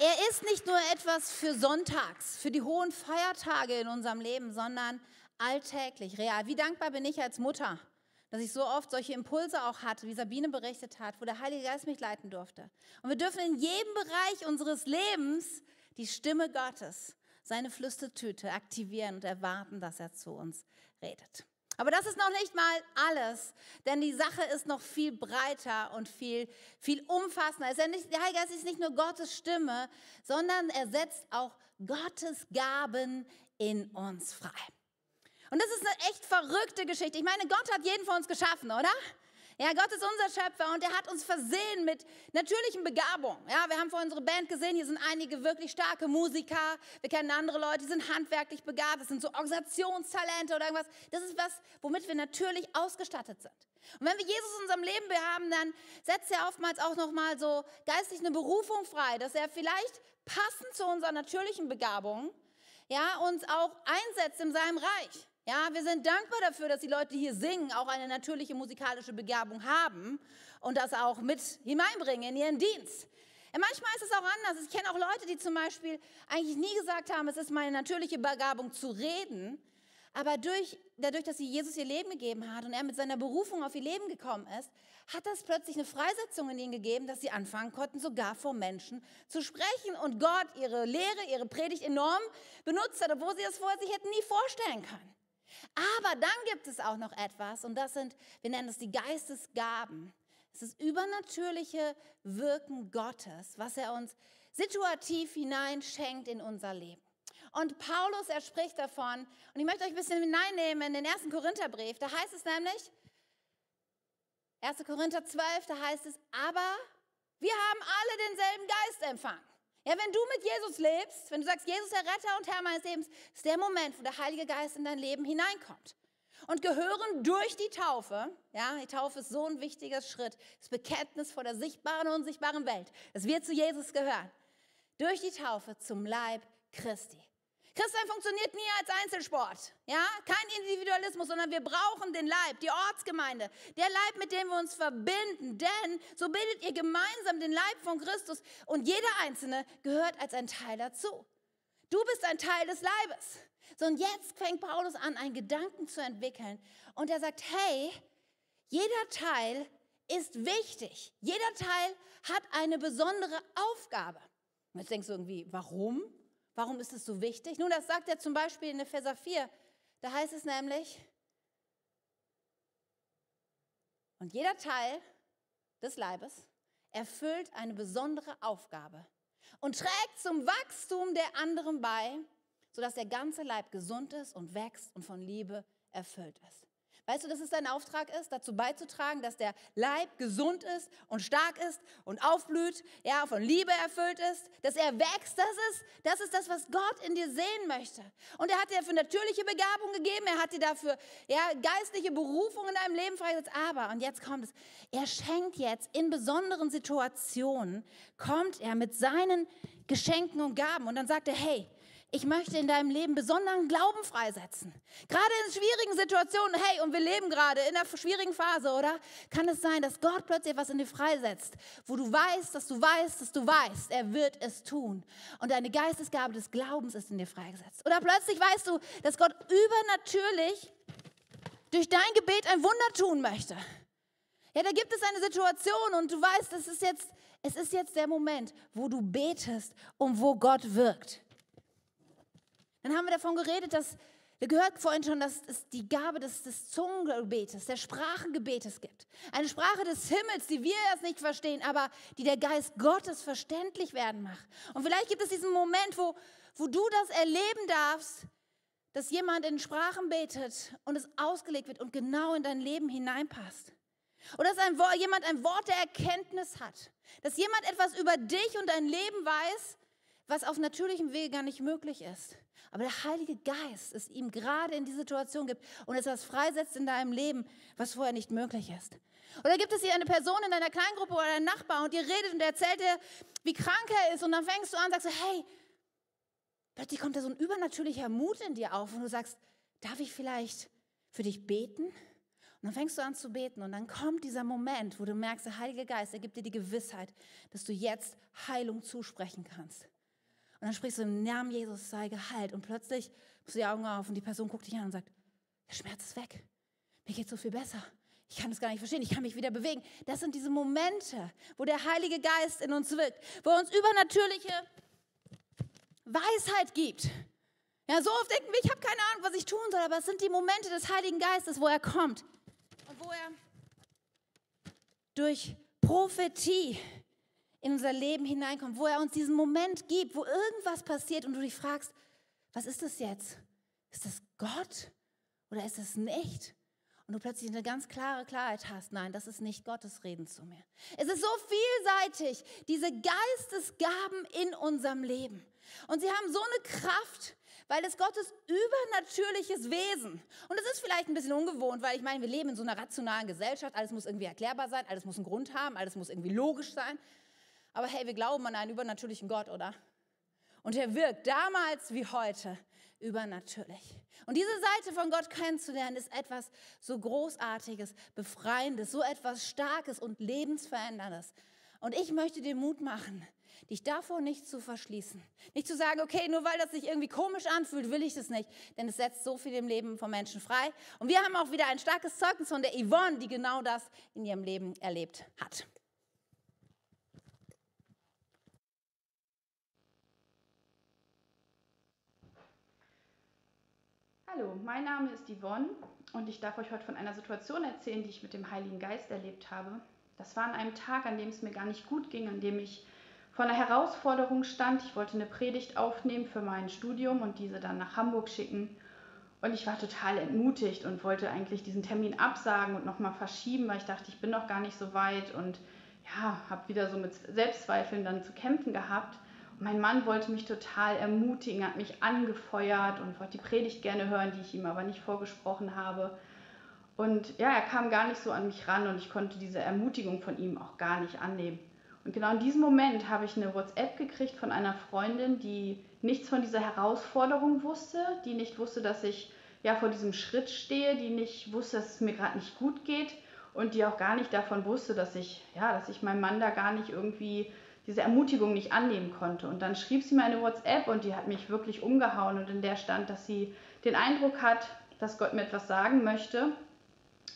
Er ist nicht nur etwas für Sonntags, für die hohen Feiertage in unserem Leben, sondern alltäglich, real. Wie dankbar bin ich als Mutter, dass ich so oft solche Impulse auch hatte, wie Sabine berichtet hat, wo der Heilige Geist mich leiten durfte. Und wir dürfen in jedem Bereich unseres Lebens die Stimme Gottes, seine Flüstertüte aktivieren und erwarten, dass er zu uns redet. Aber das ist noch nicht mal alles, denn die Sache ist noch viel breiter und viel, viel umfassender. der Heilige Geist ist nicht nur Gottes Stimme, sondern er setzt auch Gottes Gaben in uns frei. Und das ist eine echt verrückte Geschichte. Ich meine, Gott hat jeden von uns geschaffen, oder? Ja, Gott ist unser Schöpfer und er hat uns versehen mit natürlichen Begabungen. Ja, wir haben vor unsere Band gesehen, hier sind einige wirklich starke Musiker. Wir kennen andere Leute, die sind handwerklich begabt. Das sind so Organisationstalente oder irgendwas. Das ist was, womit wir natürlich ausgestattet sind. Und wenn wir Jesus in unserem Leben haben, dann setzt er oftmals auch nochmal so geistig eine Berufung frei, dass er vielleicht passend zu unseren natürlichen Begabungen, ja, uns auch einsetzt in seinem Reich. Ja, wir sind dankbar dafür, dass die Leute, die hier singen, auch eine natürliche musikalische Begabung haben und das auch mit hineinbringen in ihren Dienst. Ja, manchmal ist es auch anders. Ich kenne auch Leute, die zum Beispiel eigentlich nie gesagt haben, es ist meine natürliche Begabung zu reden, aber durch, dadurch, dass sie Jesus ihr Leben gegeben hat und er mit seiner Berufung auf ihr Leben gekommen ist, hat das plötzlich eine Freisetzung in ihnen gegeben, dass sie anfangen konnten, sogar vor Menschen zu sprechen und Gott ihre Lehre, ihre Predigt enorm benutzt hat, obwohl sie das vorher sich hätten nie vorstellen können. Aber dann gibt es auch noch etwas und das sind, wir nennen es die Geistesgaben. Es ist übernatürliche Wirken Gottes, was er uns situativ hineinschenkt in unser Leben. Und Paulus, er spricht davon, und ich möchte euch ein bisschen hineinnehmen in den ersten Korintherbrief. Da heißt es nämlich, 1. Korinther 12, da heißt es, aber wir haben alle denselben Geist empfangen. Ja, wenn du mit Jesus lebst, wenn du sagst, Jesus der Retter und Herr meines Lebens, ist der Moment, wo der Heilige Geist in dein Leben hineinkommt. Und gehören durch die Taufe, ja, die Taufe ist so ein wichtiger Schritt, das Bekenntnis vor der sichtbaren und unsichtbaren Welt, dass wir zu Jesus gehören, durch die Taufe zum Leib Christi. Christsein funktioniert nie als Einzelsport. Ja? Kein Individualismus, sondern wir brauchen den Leib, die Ortsgemeinde, der Leib, mit dem wir uns verbinden. Denn so bildet ihr gemeinsam den Leib von Christus und jeder Einzelne gehört als ein Teil dazu. Du bist ein Teil des Leibes. So, und jetzt fängt Paulus an, einen Gedanken zu entwickeln. Und er sagt, hey, jeder Teil ist wichtig. Jeder Teil hat eine besondere Aufgabe. Und jetzt denkst du irgendwie, warum? Warum ist es so wichtig? Nun, das sagt er zum Beispiel in Epheser 4. Da heißt es nämlich, und jeder Teil des Leibes erfüllt eine besondere Aufgabe und trägt zum Wachstum der anderen bei, sodass der ganze Leib gesund ist und wächst und von Liebe erfüllt ist. Weißt du, dass es dein Auftrag ist, dazu beizutragen, dass der Leib gesund ist und stark ist und aufblüht, ja, von Liebe erfüllt ist, dass er wächst. Das ist, das ist das, was Gott in dir sehen möchte. Und er hat dir dafür natürliche Begabung gegeben, er hat dir dafür ja, geistliche Berufung in deinem Leben freigesetzt. Aber, und jetzt kommt es, er schenkt jetzt in besonderen Situationen, kommt er mit seinen Geschenken und Gaben und dann sagt er, hey, ich möchte in deinem Leben besonderen Glauben freisetzen. Gerade in schwierigen Situationen, hey, und wir leben gerade in einer schwierigen Phase, oder? Kann es sein, dass Gott plötzlich etwas in dir freisetzt, wo du weißt, dass du weißt, dass du weißt, er wird es tun. Und deine Geistesgabe des Glaubens ist in dir freigesetzt. Oder plötzlich weißt du, dass Gott übernatürlich durch dein Gebet ein Wunder tun möchte. Ja, da gibt es eine Situation und du weißt, es ist jetzt, es ist jetzt der Moment, wo du betest und wo Gott wirkt. Dann haben wir davon geredet, dass wir gehört vorhin schon, dass es die Gabe des, des Zungengebetes, der Sprachengebetes gibt. Eine Sprache des Himmels, die wir erst nicht verstehen, aber die der Geist Gottes verständlich werden macht. Und vielleicht gibt es diesen Moment, wo, wo du das erleben darfst, dass jemand in Sprachen betet und es ausgelegt wird und genau in dein Leben hineinpasst. Oder dass ein, jemand ein Wort der Erkenntnis hat. Dass jemand etwas über dich und dein Leben weiß, was auf natürlichem Wege gar nicht möglich ist. Aber der Heilige Geist es ihm gerade in die Situation gibt und etwas freisetzt in deinem Leben, was vorher nicht möglich ist. Oder gibt es hier eine Person in deiner Kleingruppe oder einen Nachbar und ihr redet und erzählt dir, wie krank er ist und dann fängst du an und sagst, hey, plötzlich kommt da so ein übernatürlicher Mut in dir auf und du sagst, darf ich vielleicht für dich beten? Und dann fängst du an zu beten und dann kommt dieser Moment, wo du merkst, der Heilige Geist, er gibt dir die Gewissheit, dass du jetzt Heilung zusprechen kannst. Und dann sprichst du im Namen Jesus, sei geheilt. Und plötzlich machst du die Augen auf und die Person guckt dich an und sagt, der Schmerz ist weg. Mir geht so viel besser. Ich kann es gar nicht verstehen. Ich kann mich wieder bewegen. Das sind diese Momente, wo der Heilige Geist in uns wirkt, wo er uns übernatürliche Weisheit gibt. Ja, so oft denken wir, ich habe keine Ahnung, was ich tun soll, aber es sind die Momente des Heiligen Geistes, wo er kommt und wo er durch Prophetie in unser Leben hineinkommt, wo er uns diesen Moment gibt, wo irgendwas passiert und du dich fragst, was ist das jetzt? Ist das Gott oder ist es nicht? Und du plötzlich eine ganz klare Klarheit hast, nein, das ist nicht Gottes Reden zu mir. Es ist so vielseitig, diese Geistesgaben in unserem Leben. Und sie haben so eine Kraft, weil es Gottes übernatürliches Wesen. Und es ist vielleicht ein bisschen ungewohnt, weil ich meine, wir leben in so einer rationalen Gesellschaft, alles muss irgendwie erklärbar sein, alles muss einen Grund haben, alles muss irgendwie logisch sein. Aber hey, wir glauben an einen übernatürlichen Gott, oder? Und er wirkt damals wie heute übernatürlich. Und diese Seite von Gott kennenzulernen, ist etwas so Großartiges, Befreiendes, so etwas Starkes und Lebensveränderndes. Und ich möchte dir Mut machen, dich davor nicht zu verschließen. Nicht zu sagen, okay, nur weil das sich irgendwie komisch anfühlt, will ich das nicht. Denn es setzt so viel im Leben von Menschen frei. Und wir haben auch wieder ein starkes Zeugnis von der Yvonne, die genau das in ihrem Leben erlebt hat. Hallo, mein Name ist Yvonne und ich darf euch heute von einer Situation erzählen, die ich mit dem Heiligen Geist erlebt habe. Das war an einem Tag, an dem es mir gar nicht gut ging, an dem ich vor einer Herausforderung stand. Ich wollte eine Predigt aufnehmen für mein Studium und diese dann nach Hamburg schicken. Und ich war total entmutigt und wollte eigentlich diesen Termin absagen und nochmal verschieben, weil ich dachte, ich bin noch gar nicht so weit und ja, habe wieder so mit Selbstzweifeln dann zu kämpfen gehabt mein Mann wollte mich total ermutigen, hat mich angefeuert und wollte die Predigt gerne hören, die ich ihm aber nicht vorgesprochen habe. Und ja, er kam gar nicht so an mich ran und ich konnte diese Ermutigung von ihm auch gar nicht annehmen. Und genau in diesem Moment habe ich eine WhatsApp gekriegt von einer Freundin, die nichts von dieser Herausforderung wusste, die nicht wusste, dass ich ja vor diesem Schritt stehe, die nicht wusste, dass es mir gerade nicht gut geht und die auch gar nicht davon wusste, dass ich ja, dass ich meinem Mann da gar nicht irgendwie diese Ermutigung nicht annehmen konnte. Und dann schrieb sie mir eine WhatsApp und die hat mich wirklich umgehauen und in der stand, dass sie den Eindruck hat, dass Gott mir etwas sagen möchte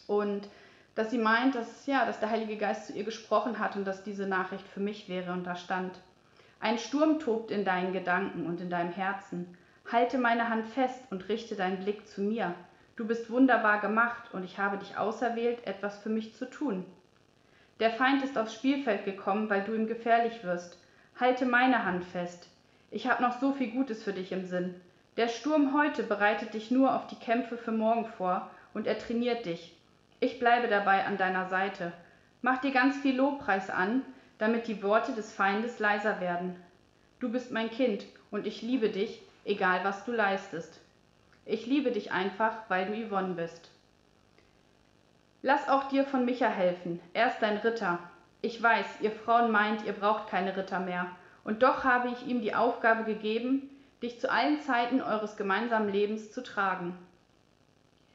und dass sie meint, dass, ja, dass der Heilige Geist zu ihr gesprochen hat und dass diese Nachricht für mich wäre. Und da stand, ein Sturm tobt in deinen Gedanken und in deinem Herzen. Halte meine Hand fest und richte deinen Blick zu mir. Du bist wunderbar gemacht und ich habe dich auserwählt, etwas für mich zu tun. Der Feind ist aufs Spielfeld gekommen, weil du ihm gefährlich wirst. Halte meine Hand fest. Ich habe noch so viel Gutes für dich im Sinn. Der Sturm heute bereitet dich nur auf die Kämpfe für morgen vor und er trainiert dich. Ich bleibe dabei an deiner Seite. Mach dir ganz viel Lobpreis an, damit die Worte des Feindes leiser werden. Du bist mein Kind und ich liebe dich, egal was du leistest. Ich liebe dich einfach, weil du Yvonne bist. Lass auch dir von Micha helfen. Er ist dein Ritter. Ich weiß, ihr Frauen meint, ihr braucht keine Ritter mehr. Und doch habe ich ihm die Aufgabe gegeben, dich zu allen Zeiten eures gemeinsamen Lebens zu tragen.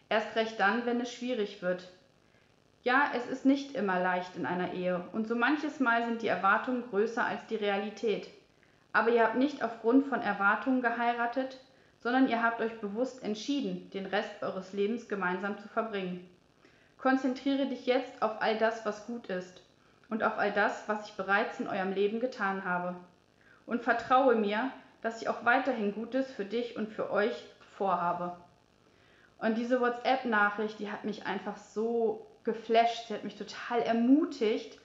Erst recht dann, wenn es schwierig wird. Ja, es ist nicht immer leicht in einer Ehe und so manches Mal sind die Erwartungen größer als die Realität. Aber ihr habt nicht aufgrund von Erwartungen geheiratet, sondern ihr habt euch bewusst entschieden, den Rest eures Lebens gemeinsam zu verbringen. Konzentriere dich jetzt auf all das, was gut ist und auf all das, was ich bereits in eurem Leben getan habe. Und vertraue mir, dass ich auch weiterhin Gutes für dich und für euch vorhabe. Und diese WhatsApp-Nachricht, die hat mich einfach so geflasht, sie hat mich total ermutigt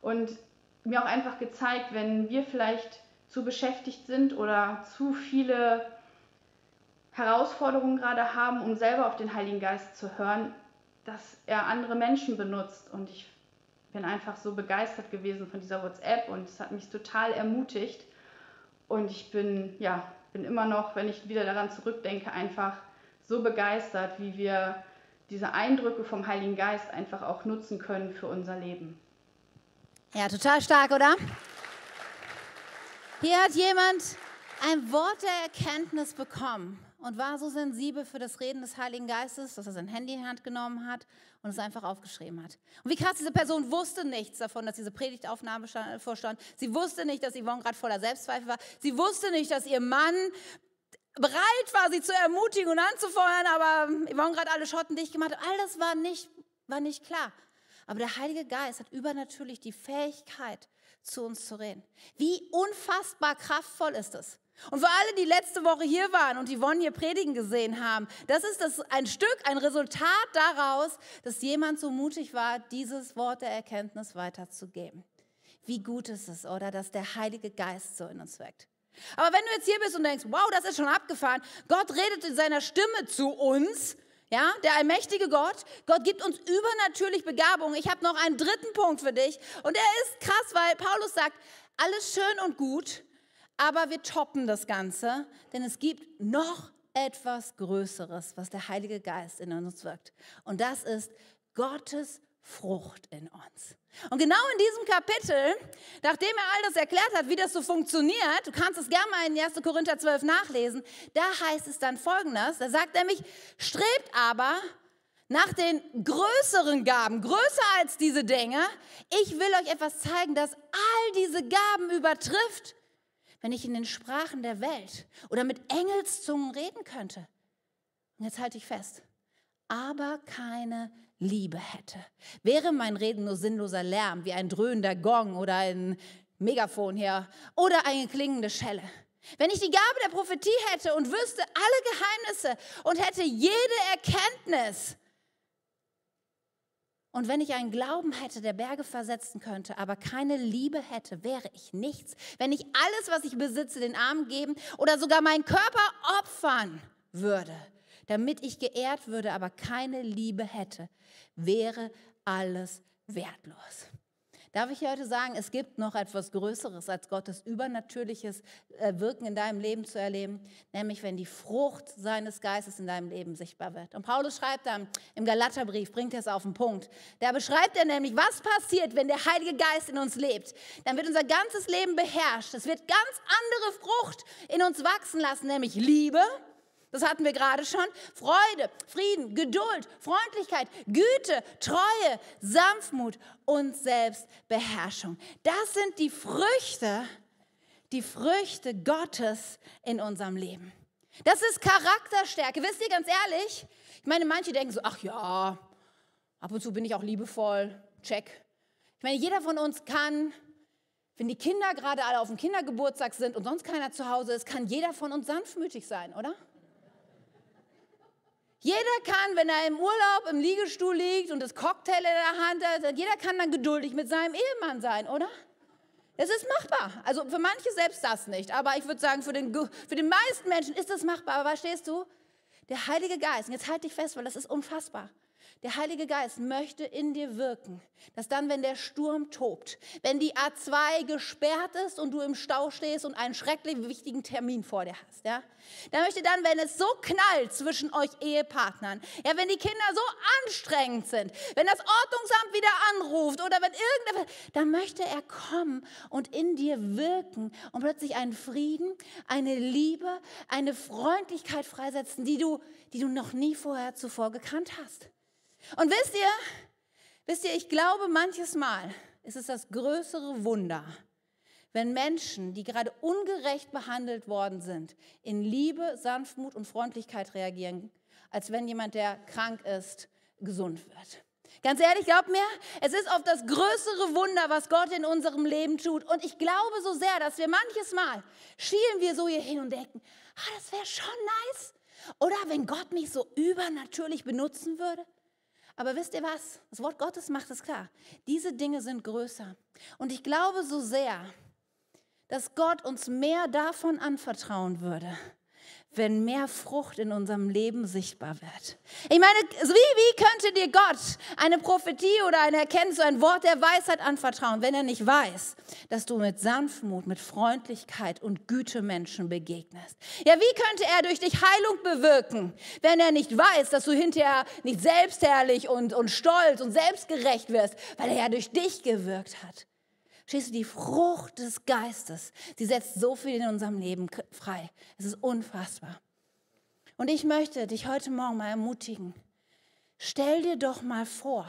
und mir auch einfach gezeigt, wenn wir vielleicht zu beschäftigt sind oder zu viele Herausforderungen gerade haben, um selber auf den Heiligen Geist zu hören, dass er andere Menschen benutzt. Und ich bin einfach so begeistert gewesen von dieser WhatsApp und es hat mich total ermutigt. Und ich bin, ja, bin immer noch, wenn ich wieder daran zurückdenke, einfach so begeistert, wie wir diese Eindrücke vom Heiligen Geist einfach auch nutzen können für unser Leben. Ja, total stark, oder? Hier hat jemand ein Wort der Erkenntnis bekommen und war so sensibel für das Reden des Heiligen Geistes, dass er sein Handy in die Hand genommen hat und es einfach aufgeschrieben hat. Und wie krass, diese Person wusste nichts davon, dass diese Predigtaufnahme vorstand. Sie wusste nicht, dass Yvonne gerade voller Selbstzweifel war. Sie wusste nicht, dass ihr Mann bereit war, sie zu ermutigen und anzufeuern, aber Yvonne gerade alle Schotten dicht gemacht hat. All das war nicht, war nicht klar. Aber der Heilige Geist hat übernatürlich die Fähigkeit, zu uns zu reden. Wie unfassbar kraftvoll ist es? Und für alle, die letzte Woche hier waren und Yvonne hier predigen gesehen haben, das ist das ein Stück, ein Resultat daraus, dass jemand so mutig war, dieses Wort der Erkenntnis weiterzugeben. Wie gut ist es, oder, dass der Heilige Geist so in uns wirkt. Aber wenn du jetzt hier bist und denkst, wow, das ist schon abgefahren, Gott redet in seiner Stimme zu uns, ja, der allmächtige Gott, Gott gibt uns übernatürlich Begabung. Ich habe noch einen dritten Punkt für dich und der ist krass, weil Paulus sagt, alles schön und gut, aber wir toppen das Ganze, denn es gibt noch etwas Größeres, was der Heilige Geist in uns wirkt. Und das ist Gottes Frucht in uns. Und genau in diesem Kapitel, nachdem er all das erklärt hat, wie das so funktioniert, du kannst es gerne mal in 1. Korinther 12 nachlesen, da heißt es dann folgendes, da sagt er nämlich, strebt aber nach den größeren Gaben, größer als diese Dinge. Ich will euch etwas zeigen, das all diese Gaben übertrifft, wenn ich in den Sprachen der Welt oder mit Engelszungen reden könnte. Und jetzt halte ich fest, aber keine Liebe hätte. Wäre mein Reden nur sinnloser Lärm, wie ein dröhnender Gong oder ein Megafon hier oder eine klingende Schelle. Wenn ich die Gabe der Prophetie hätte und wüsste alle Geheimnisse und hätte jede Erkenntnis, und wenn ich einen Glauben hätte, der Berge versetzen könnte, aber keine Liebe hätte, wäre ich nichts. Wenn ich alles, was ich besitze, den Armen geben oder sogar meinen Körper opfern würde, damit ich geehrt würde, aber keine Liebe hätte, wäre alles wertlos. Darf ich heute sagen, es gibt noch etwas Größeres als Gottes übernatürliches äh, Wirken in deinem Leben zu erleben, nämlich wenn die Frucht seines Geistes in deinem Leben sichtbar wird. Und Paulus schreibt dann im Galaterbrief, bringt er es auf den Punkt. Da beschreibt er nämlich, was passiert, wenn der Heilige Geist in uns lebt. Dann wird unser ganzes Leben beherrscht. Es wird ganz andere Frucht in uns wachsen lassen, nämlich Liebe, das hatten wir gerade schon. Freude, Frieden, Geduld, Freundlichkeit, Güte, Treue, Sanftmut und Selbstbeherrschung. Das sind die Früchte, die Früchte Gottes in unserem Leben. Das ist Charakterstärke. Wisst ihr ganz ehrlich? Ich meine, manche denken so, ach ja, ab und zu bin ich auch liebevoll. Check. Ich meine, jeder von uns kann, wenn die Kinder gerade alle auf dem Kindergeburtstag sind und sonst keiner zu Hause ist, kann jeder von uns sanftmütig sein, oder? Jeder kann, wenn er im Urlaub im Liegestuhl liegt und das Cocktail in der Hand hat, jeder kann dann geduldig mit seinem Ehemann sein, oder? Es ist machbar. Also für manche selbst das nicht. Aber ich würde sagen, für den, für den meisten Menschen ist das machbar. Aber verstehst du? Der Heilige Geist, und jetzt halt dich fest, weil das ist unfassbar. Der Heilige Geist möchte in dir wirken, dass dann, wenn der Sturm tobt, wenn die A2 gesperrt ist und du im Stau stehst und einen schrecklich wichtigen Termin vor dir hast, ja, dann möchte dann, wenn es so knallt zwischen euch Ehepartnern, ja, wenn die Kinder so anstrengend sind, wenn das Ordnungsamt wieder anruft oder wenn irgendetwas, dann möchte er kommen und in dir wirken und plötzlich einen Frieden, eine Liebe, eine Freundlichkeit freisetzen, die du, die du noch nie vorher zuvor gekannt hast. Und wisst ihr, wisst ihr, ich glaube, manches Mal ist es das größere Wunder, wenn Menschen, die gerade ungerecht behandelt worden sind, in Liebe, Sanftmut und Freundlichkeit reagieren, als wenn jemand, der krank ist, gesund wird. Ganz ehrlich, glaubt mir, es ist oft das größere Wunder, was Gott in unserem Leben tut. Und ich glaube so sehr, dass wir manches Mal schielen wir so hier hin und denken, ah, das wäre schon nice. Oder wenn Gott mich so übernatürlich benutzen würde. Aber wisst ihr was? Das Wort Gottes macht es klar. Diese Dinge sind größer. Und ich glaube so sehr, dass Gott uns mehr davon anvertrauen würde, wenn mehr Frucht in unserem Leben sichtbar wird. Ich meine, wie, wie könnte dir Gott eine Prophetie oder eine Erkenntnis, ein Wort der Weisheit anvertrauen, wenn er nicht weiß, dass du mit Sanftmut, mit Freundlichkeit und Güte Menschen begegnest? Ja, wie könnte er durch dich Heilung bewirken, wenn er nicht weiß, dass du hinterher nicht selbstherrlich und, und stolz und selbstgerecht wirst, weil er ja durch dich gewirkt hat? Du, die Frucht des Geistes, die setzt so viel in unserem Leben frei. Es ist unfassbar. Und ich möchte dich heute Morgen mal ermutigen. Stell dir doch mal vor,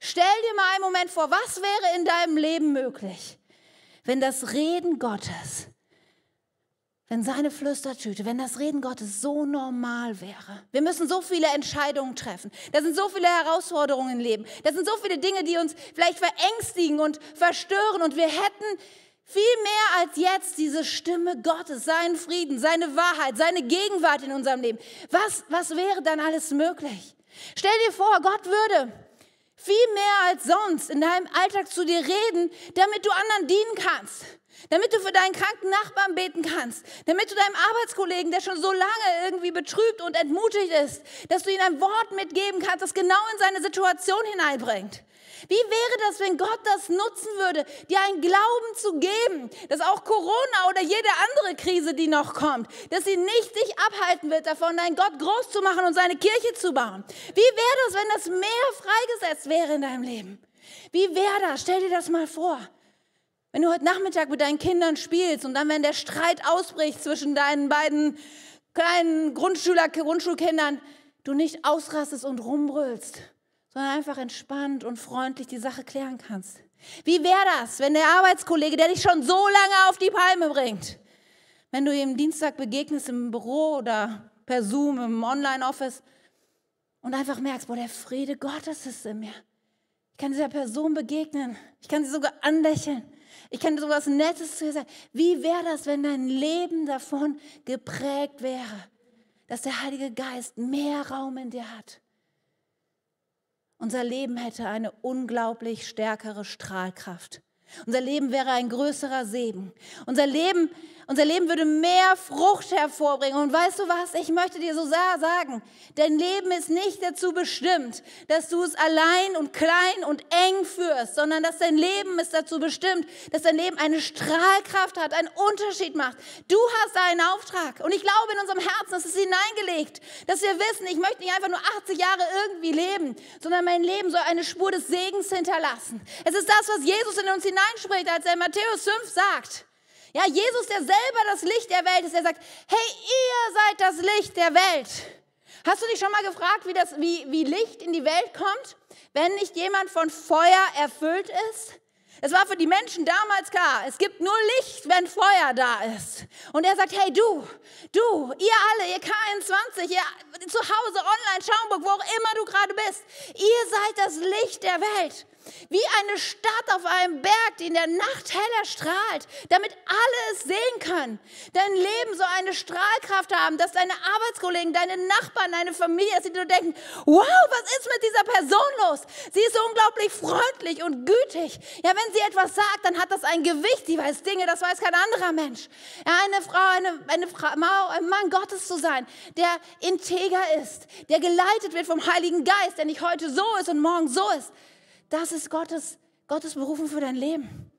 stell dir mal einen Moment vor, was wäre in deinem Leben möglich, wenn das Reden Gottes wenn seine Flüstertüte, wenn das Reden Gottes so normal wäre. Wir müssen so viele Entscheidungen treffen. Da sind so viele Herausforderungen im Leben. Das sind so viele Dinge, die uns vielleicht verängstigen und verstören. Und wir hätten viel mehr als jetzt diese Stimme Gottes, seinen Frieden, seine Wahrheit, seine Gegenwart in unserem Leben. Was, was wäre dann alles möglich? Stell dir vor, Gott würde viel mehr als sonst in deinem Alltag zu dir reden, damit du anderen dienen kannst damit du für deinen kranken Nachbarn beten kannst, damit du deinem Arbeitskollegen, der schon so lange irgendwie betrübt und entmutigt ist, dass du ihm ein Wort mitgeben kannst, das genau in seine Situation hineinbringt. Wie wäre das, wenn Gott das nutzen würde, dir einen Glauben zu geben, dass auch Corona oder jede andere Krise, die noch kommt, dass sie nicht dich abhalten wird davon, deinen Gott groß zu machen und seine Kirche zu bauen? Wie wäre das, wenn das mehr freigesetzt wäre in deinem Leben? Wie wäre das? Stell dir das mal vor. Wenn du heute Nachmittag mit deinen Kindern spielst und dann, wenn der Streit ausbricht zwischen deinen beiden kleinen Grundschüler, Grundschulkindern, du nicht ausrastest und rumbrüllst, sondern einfach entspannt und freundlich die Sache klären kannst. Wie wäre das, wenn der Arbeitskollege, der dich schon so lange auf die Palme bringt, wenn du ihm Dienstag begegnest im Büro oder per Zoom im Online-Office und einfach merkst, boah, der Friede Gottes ist in mir. Ich kann dieser Person begegnen. Ich kann sie sogar anlächeln. Ich kann sowas Nettes zu dir sagen. Wie wäre das, wenn dein Leben davon geprägt wäre, dass der Heilige Geist mehr Raum in dir hat? Unser Leben hätte eine unglaublich stärkere Strahlkraft. Unser Leben wäre ein größerer Segen. Unser Leben unser Leben würde mehr Frucht hervorbringen. Und weißt du was? Ich möchte dir so sagen, dein Leben ist nicht dazu bestimmt, dass du es allein und klein und eng führst, sondern dass dein Leben ist dazu bestimmt, dass dein Leben eine Strahlkraft hat, einen Unterschied macht. Du hast einen Auftrag. Und ich glaube in unserem Herzen, das ist hineingelegt, dass wir wissen, ich möchte nicht einfach nur 80 Jahre irgendwie leben, sondern mein Leben soll eine Spur des Segens hinterlassen. Es ist das, was Jesus in uns hineinspricht, als er in Matthäus 5 sagt. Ja, Jesus, der selber das Licht der Welt ist, der sagt, hey, ihr seid das Licht der Welt. Hast du dich schon mal gefragt, wie, das, wie, wie Licht in die Welt kommt, wenn nicht jemand von Feuer erfüllt ist? Es war für die Menschen damals klar, es gibt nur Licht, wenn Feuer da ist. Und er sagt, hey du, du, ihr alle, ihr K21, ihr zu Hause, online, Schaumburg, wo auch immer du gerade bist, ihr seid das Licht der Welt. Wie eine Stadt auf einem Berg, die in der Nacht heller strahlt, damit alle es sehen können. Dein Leben soll eine Strahlkraft haben, dass deine Arbeitskollegen, deine Nachbarn, deine Familie, dass sie nur denken, wow, was ist mit dieser Person los? Sie ist unglaublich freundlich und gütig. Ja, wenn sie etwas sagt, dann hat das ein Gewicht. Sie weiß Dinge, das weiß kein anderer Mensch. Ja, eine Frau, eine, eine Frau, ein Mann Gottes zu sein, der integer ist, der geleitet wird vom Heiligen Geist, der nicht heute so ist und morgen so ist. Das ist Gottes, Gottes Berufung für dein Leben.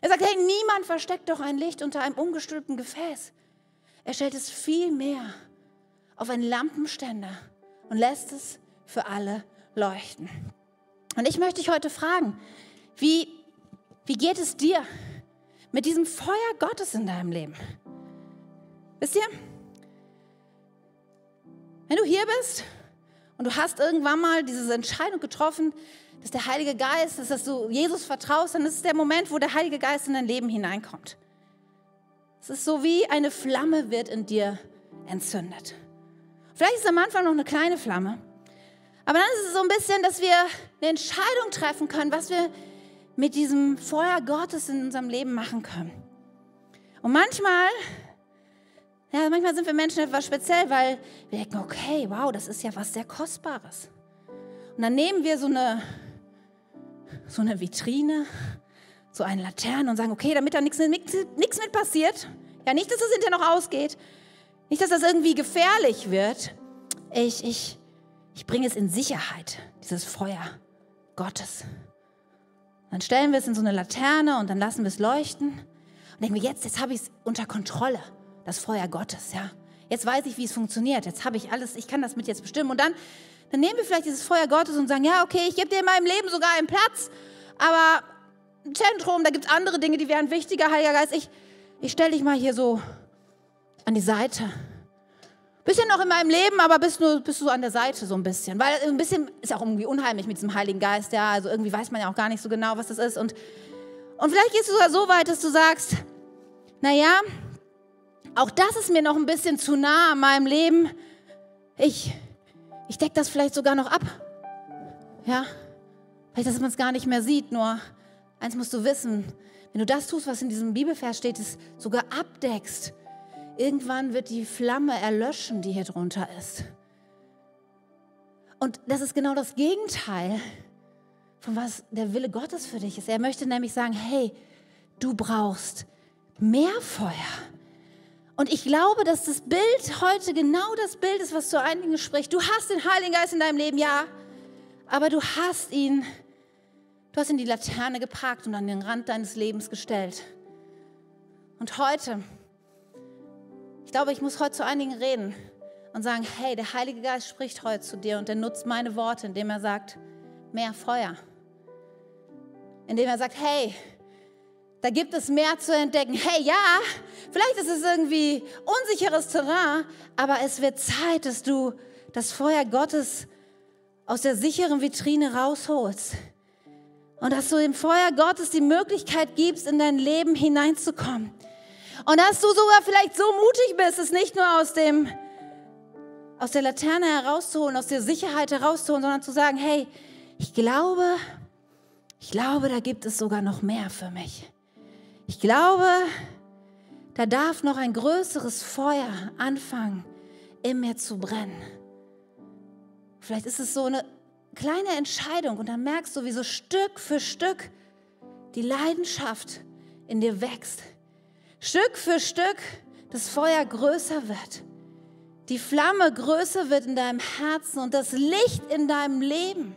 Er sagt, hey, niemand versteckt doch ein Licht unter einem ungestülpten Gefäß. Er stellt es viel mehr auf einen Lampenständer und lässt es für alle leuchten. Und ich möchte dich heute fragen, wie, wie geht es dir mit diesem Feuer Gottes in deinem Leben? Wisst ihr, wenn du hier bist und du hast irgendwann mal diese Entscheidung getroffen, dass der Heilige Geist, dass du Jesus vertraust, dann ist es der Moment, wo der Heilige Geist in dein Leben hineinkommt. Es ist so wie eine Flamme wird in dir entzündet. Vielleicht ist am Anfang noch eine kleine Flamme, aber dann ist es so ein bisschen, dass wir eine Entscheidung treffen können, was wir mit diesem Feuer Gottes in unserem Leben machen können. Und manchmal, ja, manchmal sind wir Menschen etwas speziell, weil wir denken, okay, wow, das ist ja was sehr Kostbares. Und dann nehmen wir so eine so eine Vitrine, so eine Laterne und sagen, okay, damit da nichts mit passiert, ja nicht, dass es hinterher noch ausgeht, nicht, dass das irgendwie gefährlich wird, ich, ich, ich bringe es in Sicherheit, dieses Feuer Gottes. Dann stellen wir es in so eine Laterne und dann lassen wir es leuchten und denken wir, jetzt, jetzt habe ich es unter Kontrolle, das Feuer Gottes, ja. Jetzt weiß ich, wie es funktioniert. Jetzt habe ich alles, ich kann das mit jetzt bestimmen. Und dann dann nehmen wir vielleicht dieses Feuer Gottes und sagen, ja, okay, ich gebe dir in meinem Leben sogar einen Platz, aber ein Zentrum, da gibt es andere Dinge, die wären wichtiger, Heiliger Geist. Ich, ich stelle dich mal hier so an die Seite. Bisschen noch in meinem Leben, aber bist, nur, bist du an der Seite so ein bisschen. Weil ein bisschen ist auch irgendwie unheimlich mit diesem Heiligen Geist, ja. Also irgendwie weiß man ja auch gar nicht so genau, was das ist. Und, und vielleicht gehst du sogar so weit, dass du sagst, naja, auch das ist mir noch ein bisschen zu nah an meinem Leben. Ich, ich decke das vielleicht sogar noch ab. Ja, vielleicht, dass man es gar nicht mehr sieht. Nur eins musst du wissen, wenn du das tust, was in diesem Bibelvers steht, es sogar abdeckst, irgendwann wird die Flamme erlöschen, die hier drunter ist. Und das ist genau das Gegenteil von was der Wille Gottes für dich ist. Er möchte nämlich sagen, hey, du brauchst mehr Feuer. Und ich glaube, dass das Bild heute genau das Bild ist, was zu einigen spricht. Du hast den Heiligen Geist in deinem Leben, ja, aber du hast ihn, du hast ihn die Laterne geparkt und an den Rand deines Lebens gestellt. Und heute, ich glaube, ich muss heute zu einigen reden und sagen, hey, der Heilige Geist spricht heute zu dir und er nutzt meine Worte, indem er sagt, mehr Feuer. Indem er sagt, hey, da gibt es mehr zu entdecken. Hey, ja, vielleicht ist es irgendwie unsicheres Terrain, aber es wird Zeit, dass du das Feuer Gottes aus der sicheren Vitrine rausholst. Und dass du dem Feuer Gottes die Möglichkeit gibst, in dein Leben hineinzukommen. Und dass du sogar vielleicht so mutig bist, es nicht nur aus dem, aus der Laterne herauszuholen, aus der Sicherheit herauszuholen, sondern zu sagen, hey, ich glaube, ich glaube, da gibt es sogar noch mehr für mich. Ich glaube, da darf noch ein größeres Feuer anfangen, in mir zu brennen. Vielleicht ist es so eine kleine Entscheidung und dann merkst du, wie so Stück für Stück die Leidenschaft in dir wächst. Stück für Stück das Feuer größer wird. Die Flamme größer wird in deinem Herzen und das Licht in deinem Leben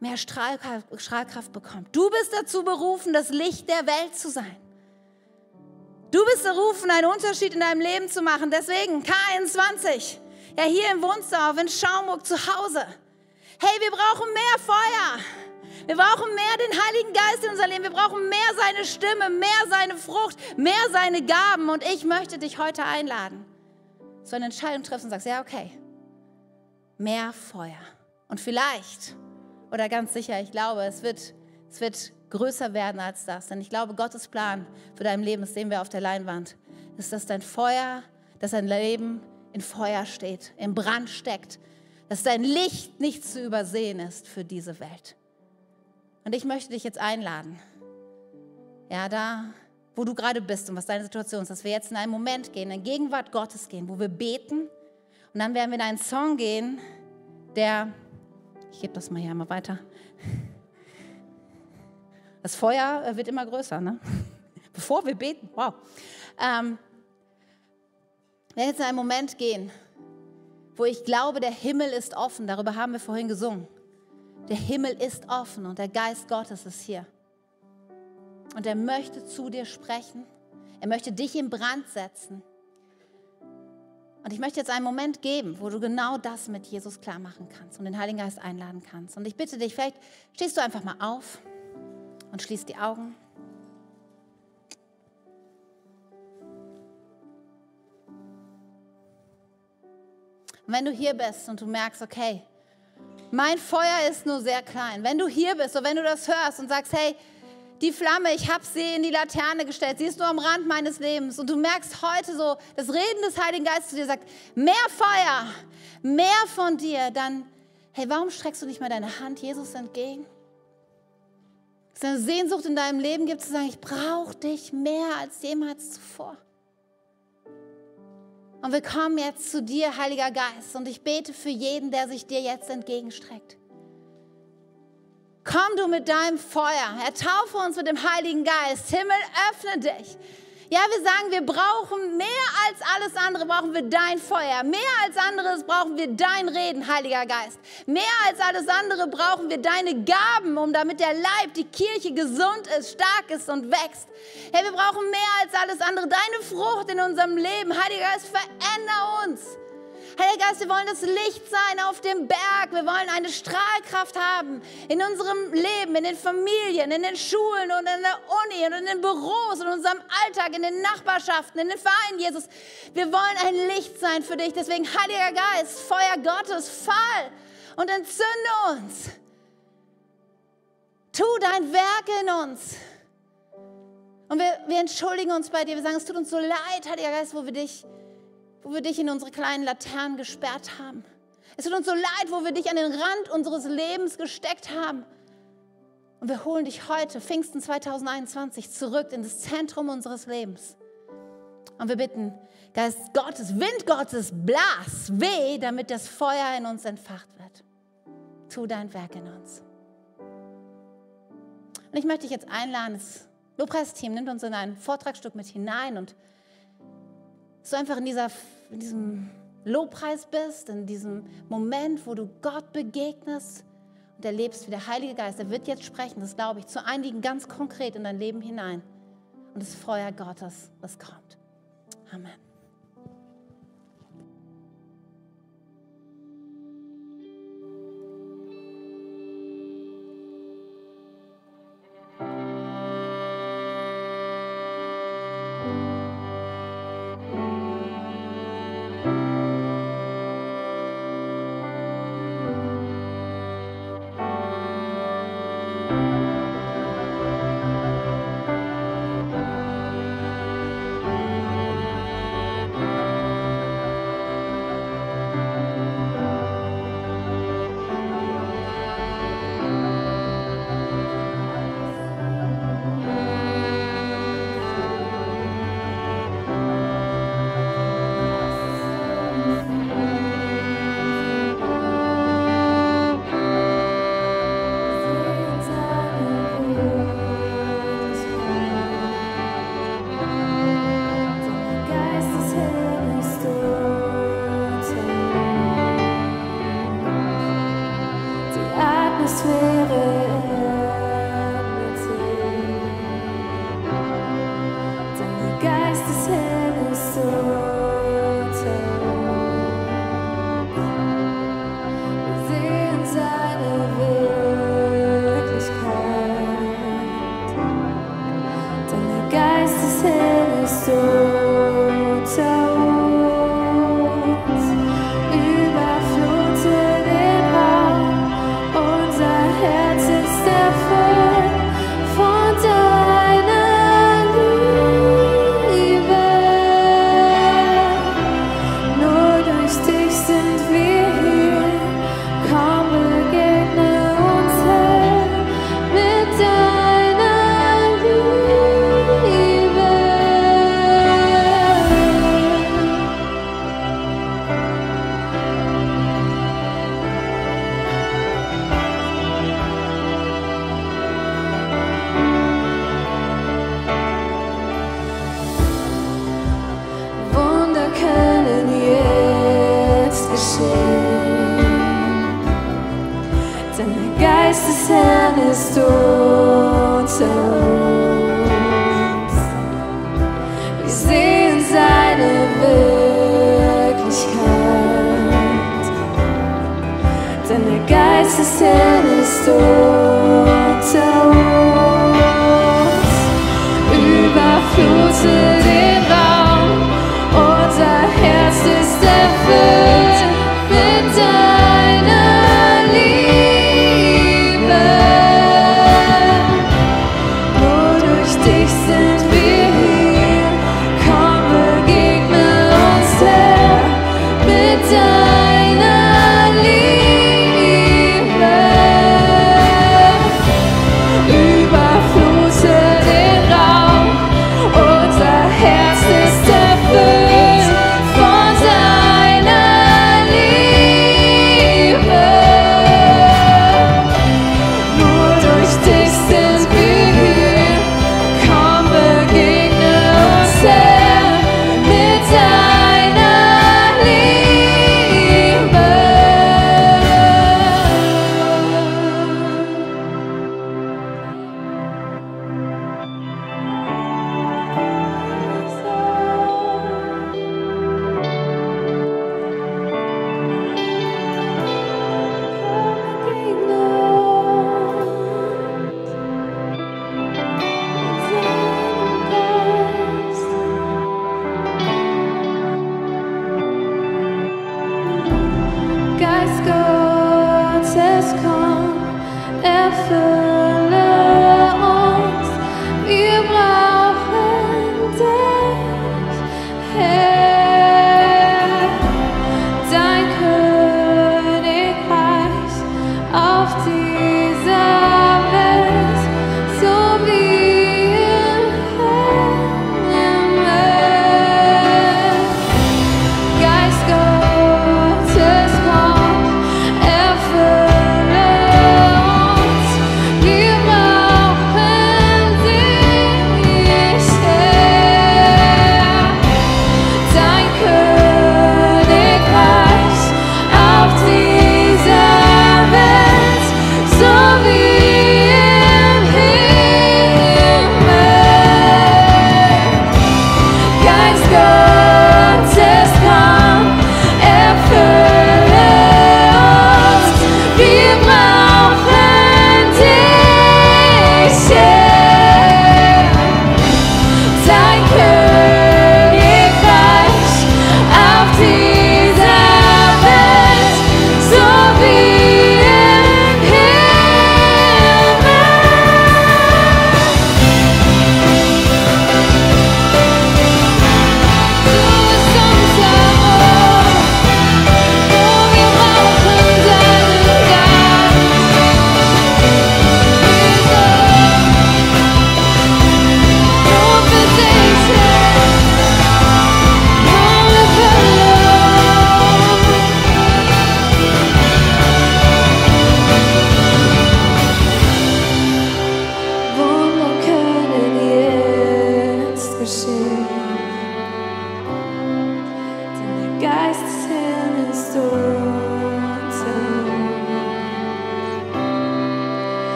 mehr Strahlkraft, Strahlkraft bekommt. Du bist dazu berufen, das Licht der Welt zu sein. Du bist berufen, einen Unterschied in deinem Leben zu machen. Deswegen K21, ja hier im Wohnsdorf, in Schaumburg zu Hause. Hey, wir brauchen mehr Feuer. Wir brauchen mehr den Heiligen Geist in unser Leben. Wir brauchen mehr seine Stimme, mehr seine Frucht, mehr seine Gaben. Und ich möchte dich heute einladen, so eine Entscheidung triffst und sagst, ja, okay, mehr Feuer. Und vielleicht oder ganz sicher, ich glaube, es wird, es wird größer werden als das. Denn ich glaube, Gottes Plan für dein Leben, das sehen wir auf der Leinwand, ist, dass dein Feuer, dass dein Leben in Feuer steht, im Brand steckt, dass dein Licht nicht zu übersehen ist für diese Welt. Und ich möchte dich jetzt einladen. Ja, da, wo du gerade bist und was deine Situation ist, dass wir jetzt in einen Moment gehen, in Gegenwart Gottes gehen, wo wir beten. Und dann werden wir in einen Song gehen, der, ich gebe das mal hier einmal weiter. Das Feuer äh, wird immer größer, ne? Bevor wir beten, wow. Ähm, wir werden jetzt in einen Moment gehen, wo ich glaube, der Himmel ist offen. Darüber haben wir vorhin gesungen. Der Himmel ist offen und der Geist Gottes ist hier. Und er möchte zu dir sprechen. Er möchte dich in Brand setzen. Und ich möchte jetzt einen Moment geben, wo du genau das mit Jesus klar machen kannst und den Heiligen Geist einladen kannst. Und ich bitte dich, vielleicht stehst du einfach mal auf und schließt die Augen. Und wenn du hier bist und du merkst, okay, mein Feuer ist nur sehr klein. Wenn du hier bist oder wenn du das hörst und sagst, hey, die Flamme, ich habe sie in die Laterne gestellt, sie ist nur am Rand meines Lebens. Und du merkst heute so, das Reden des Heiligen Geistes zu dir sagt, mehr Feuer, mehr von dir, dann, hey, warum streckst du nicht mal deine Hand Jesus entgegen? Es eine Sehnsucht in deinem Leben gibt, zu sagen, ich brauche dich mehr als jemals zuvor. Und wir kommen jetzt zu dir, Heiliger Geist, und ich bete für jeden, der sich dir jetzt entgegenstreckt. Komm du mit deinem Feuer, ertaufe uns mit dem Heiligen Geist. Himmel, öffne dich. Ja, wir sagen, wir brauchen mehr als alles andere, brauchen wir dein Feuer. Mehr als anderes brauchen wir dein Reden, Heiliger Geist. Mehr als alles andere brauchen wir deine Gaben, um damit der Leib, die Kirche gesund ist, stark ist und wächst. Hey, wir brauchen mehr als alles andere, deine Frucht in unserem Leben. Heiliger Geist, veränder uns. Heiliger Geist, wir wollen das Licht sein auf dem Berg. Wir wollen eine Strahlkraft haben in unserem Leben, in den Familien, in den Schulen und in der Uni und in den Büros, in unserem Alltag, in den Nachbarschaften, in den Vereinen, Jesus. Wir wollen ein Licht sein für dich. Deswegen, Heiliger Geist, Feuer Gottes, fall und entzünde uns. Tu dein Werk in uns. Und wir, wir entschuldigen uns bei dir. Wir sagen, es tut uns so leid, Heiliger Geist, wo wir dich wo wir dich in unsere kleinen Laternen gesperrt haben. Es tut uns so leid, wo wir dich an den Rand unseres Lebens gesteckt haben. Und wir holen dich heute, Pfingsten 2021, zurück in das Zentrum unseres Lebens. Und wir bitten, Geist Gottes, Wind Gottes, blas, weh, damit das Feuer in uns entfacht wird. Tu dein Werk in uns. Und ich möchte dich jetzt einladen, das Lobpreisteam nimmt uns in ein Vortragsstück mit hinein und du einfach in, dieser, in diesem Lobpreis bist, in diesem Moment, wo du Gott begegnest und erlebst, wie der Heilige Geist, er wird jetzt sprechen, das glaube ich, zu einigen ganz konkret in dein Leben hinein. Und das Feuer Gottes, das kommt. Amen.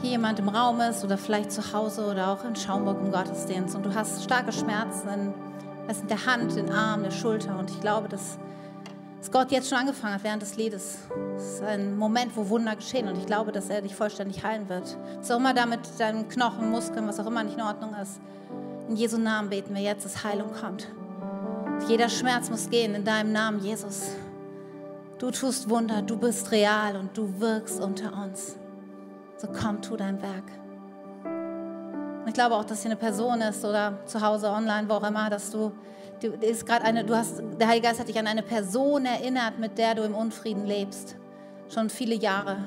Hier jemand im Raum ist oder vielleicht zu Hause oder auch in Schaumburg im Gottesdienst und du hast starke Schmerzen in, nicht, der Hand, den Arm, der Schulter und ich glaube, dass, dass Gott jetzt schon angefangen hat während des Liedes. Es ist ein Moment, wo Wunder geschehen und ich glaube, dass er dich vollständig heilen wird. Was auch immer da mit deinen Knochen, Muskeln, was auch immer nicht in Ordnung ist. In Jesu Namen beten wir jetzt, dass Heilung kommt. Jeder Schmerz muss gehen in deinem Namen, Jesus. Du tust Wunder, du bist real und du wirkst unter uns. So komm, tu dein Werk. Ich glaube auch, dass hier eine Person ist oder zu Hause, online, wo auch immer, dass du, du ist gerade eine, du hast, der Heilige Geist hat dich an eine Person erinnert, mit der du im Unfrieden lebst. Schon viele Jahre.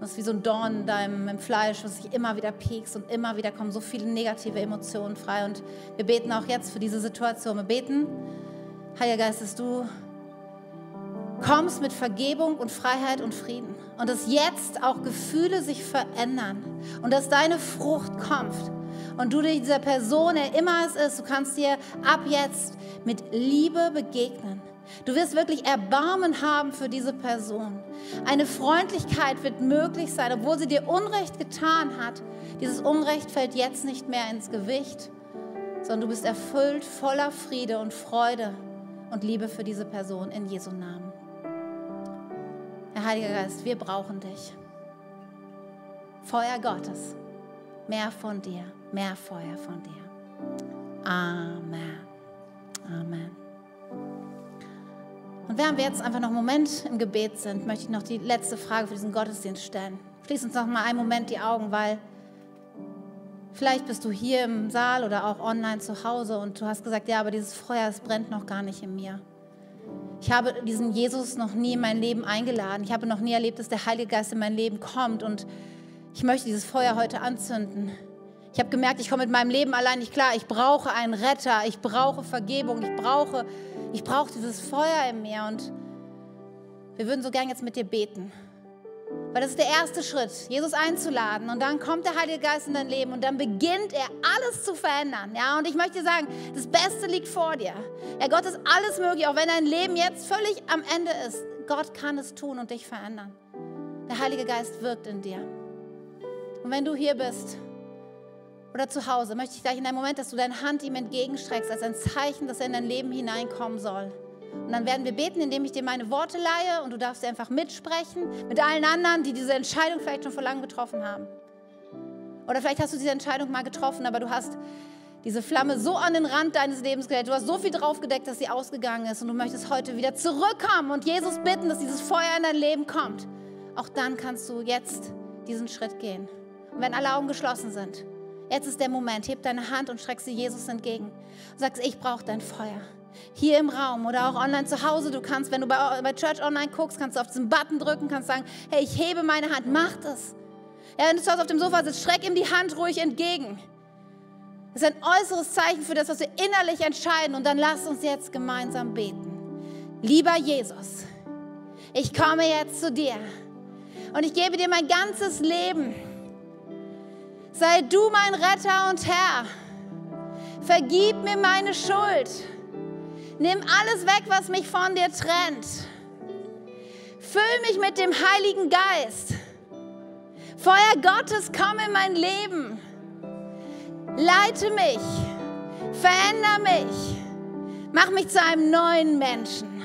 Das ist wie so ein Dorn in deinem im Fleisch, was sich immer wieder piekst und immer wieder kommen so viele negative Emotionen frei. Und wir beten auch jetzt für diese Situation. Wir beten, Heiliger Geist, dass du kommst mit Vergebung und Freiheit und Frieden. Und dass jetzt auch Gefühle sich verändern und dass deine Frucht kommt. Und du dieser Person, der immer es ist, du kannst dir ab jetzt mit Liebe begegnen. Du wirst wirklich Erbarmen haben für diese Person. Eine Freundlichkeit wird möglich sein, obwohl sie dir Unrecht getan hat. Dieses Unrecht fällt jetzt nicht mehr ins Gewicht, sondern du bist erfüllt voller Friede und Freude und Liebe für diese Person in Jesu Namen. Herr Heiliger Geist, wir brauchen dich. Feuer Gottes, mehr von dir, mehr Feuer von dir. Amen. Amen. Und während wir jetzt einfach noch einen Moment im Gebet sind, möchte ich noch die letzte Frage für diesen Gottesdienst stellen. Schließ uns noch mal einen Moment die Augen, weil vielleicht bist du hier im Saal oder auch online zu Hause und du hast gesagt, ja, aber dieses Feuer, es brennt noch gar nicht in mir. Ich habe diesen Jesus noch nie in mein Leben eingeladen. Ich habe noch nie erlebt, dass der Heilige Geist in mein Leben kommt und ich möchte dieses Feuer heute anzünden. Ich habe gemerkt, ich komme mit meinem Leben allein nicht klar. Ich brauche einen Retter, ich brauche Vergebung, ich brauche ich brauche dieses Feuer in mir und wir würden so gern jetzt mit dir beten. Weil das ist der erste Schritt, Jesus einzuladen. Und dann kommt der Heilige Geist in dein Leben und dann beginnt er alles zu verändern. Ja, und ich möchte dir sagen, das Beste liegt vor dir. Ja, Gott ist alles möglich, auch wenn dein Leben jetzt völlig am Ende ist. Gott kann es tun und dich verändern. Der Heilige Geist wirkt in dir. Und wenn du hier bist oder zu Hause, möchte ich gleich in einem Moment, dass du deine Hand ihm entgegenstreckst, als ein Zeichen, dass er in dein Leben hineinkommen soll. Und dann werden wir beten, indem ich dir meine Worte leihe und du darfst dir einfach mitsprechen mit allen anderen, die diese Entscheidung vielleicht schon vor langem getroffen haben. Oder vielleicht hast du diese Entscheidung mal getroffen, aber du hast diese Flamme so an den Rand deines Lebens gelegt, du hast so viel draufgedeckt, dass sie ausgegangen ist und du möchtest heute wieder zurückkommen und Jesus bitten, dass dieses Feuer in dein Leben kommt. Auch dann kannst du jetzt diesen Schritt gehen. Und wenn alle Augen geschlossen sind, Jetzt ist der Moment. Heb deine Hand und streck sie Jesus entgegen. Und sagst, ich brauche dein Feuer. Hier im Raum oder auch online zu Hause. Du kannst, wenn du bei, bei Church Online guckst, kannst du auf diesen Button drücken, kannst sagen, hey, ich hebe meine Hand. Mach das. Ja, wenn du zu Hause auf dem Sofa sitzt, streck ihm die Hand ruhig entgegen. Das ist ein äußeres Zeichen für das, was wir innerlich entscheiden. Und dann lass uns jetzt gemeinsam beten. Lieber Jesus, ich komme jetzt zu dir und ich gebe dir mein ganzes Leben. Sei du mein Retter und Herr. Vergib mir meine Schuld. Nimm alles weg, was mich von dir trennt. Füll mich mit dem Heiligen Geist. Feuer Gottes, komm in mein Leben. Leite mich. Veränder mich. Mach mich zu einem neuen Menschen.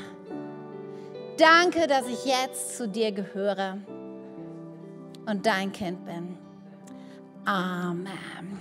Danke, dass ich jetzt zu dir gehöre und dein Kind bin. Amen.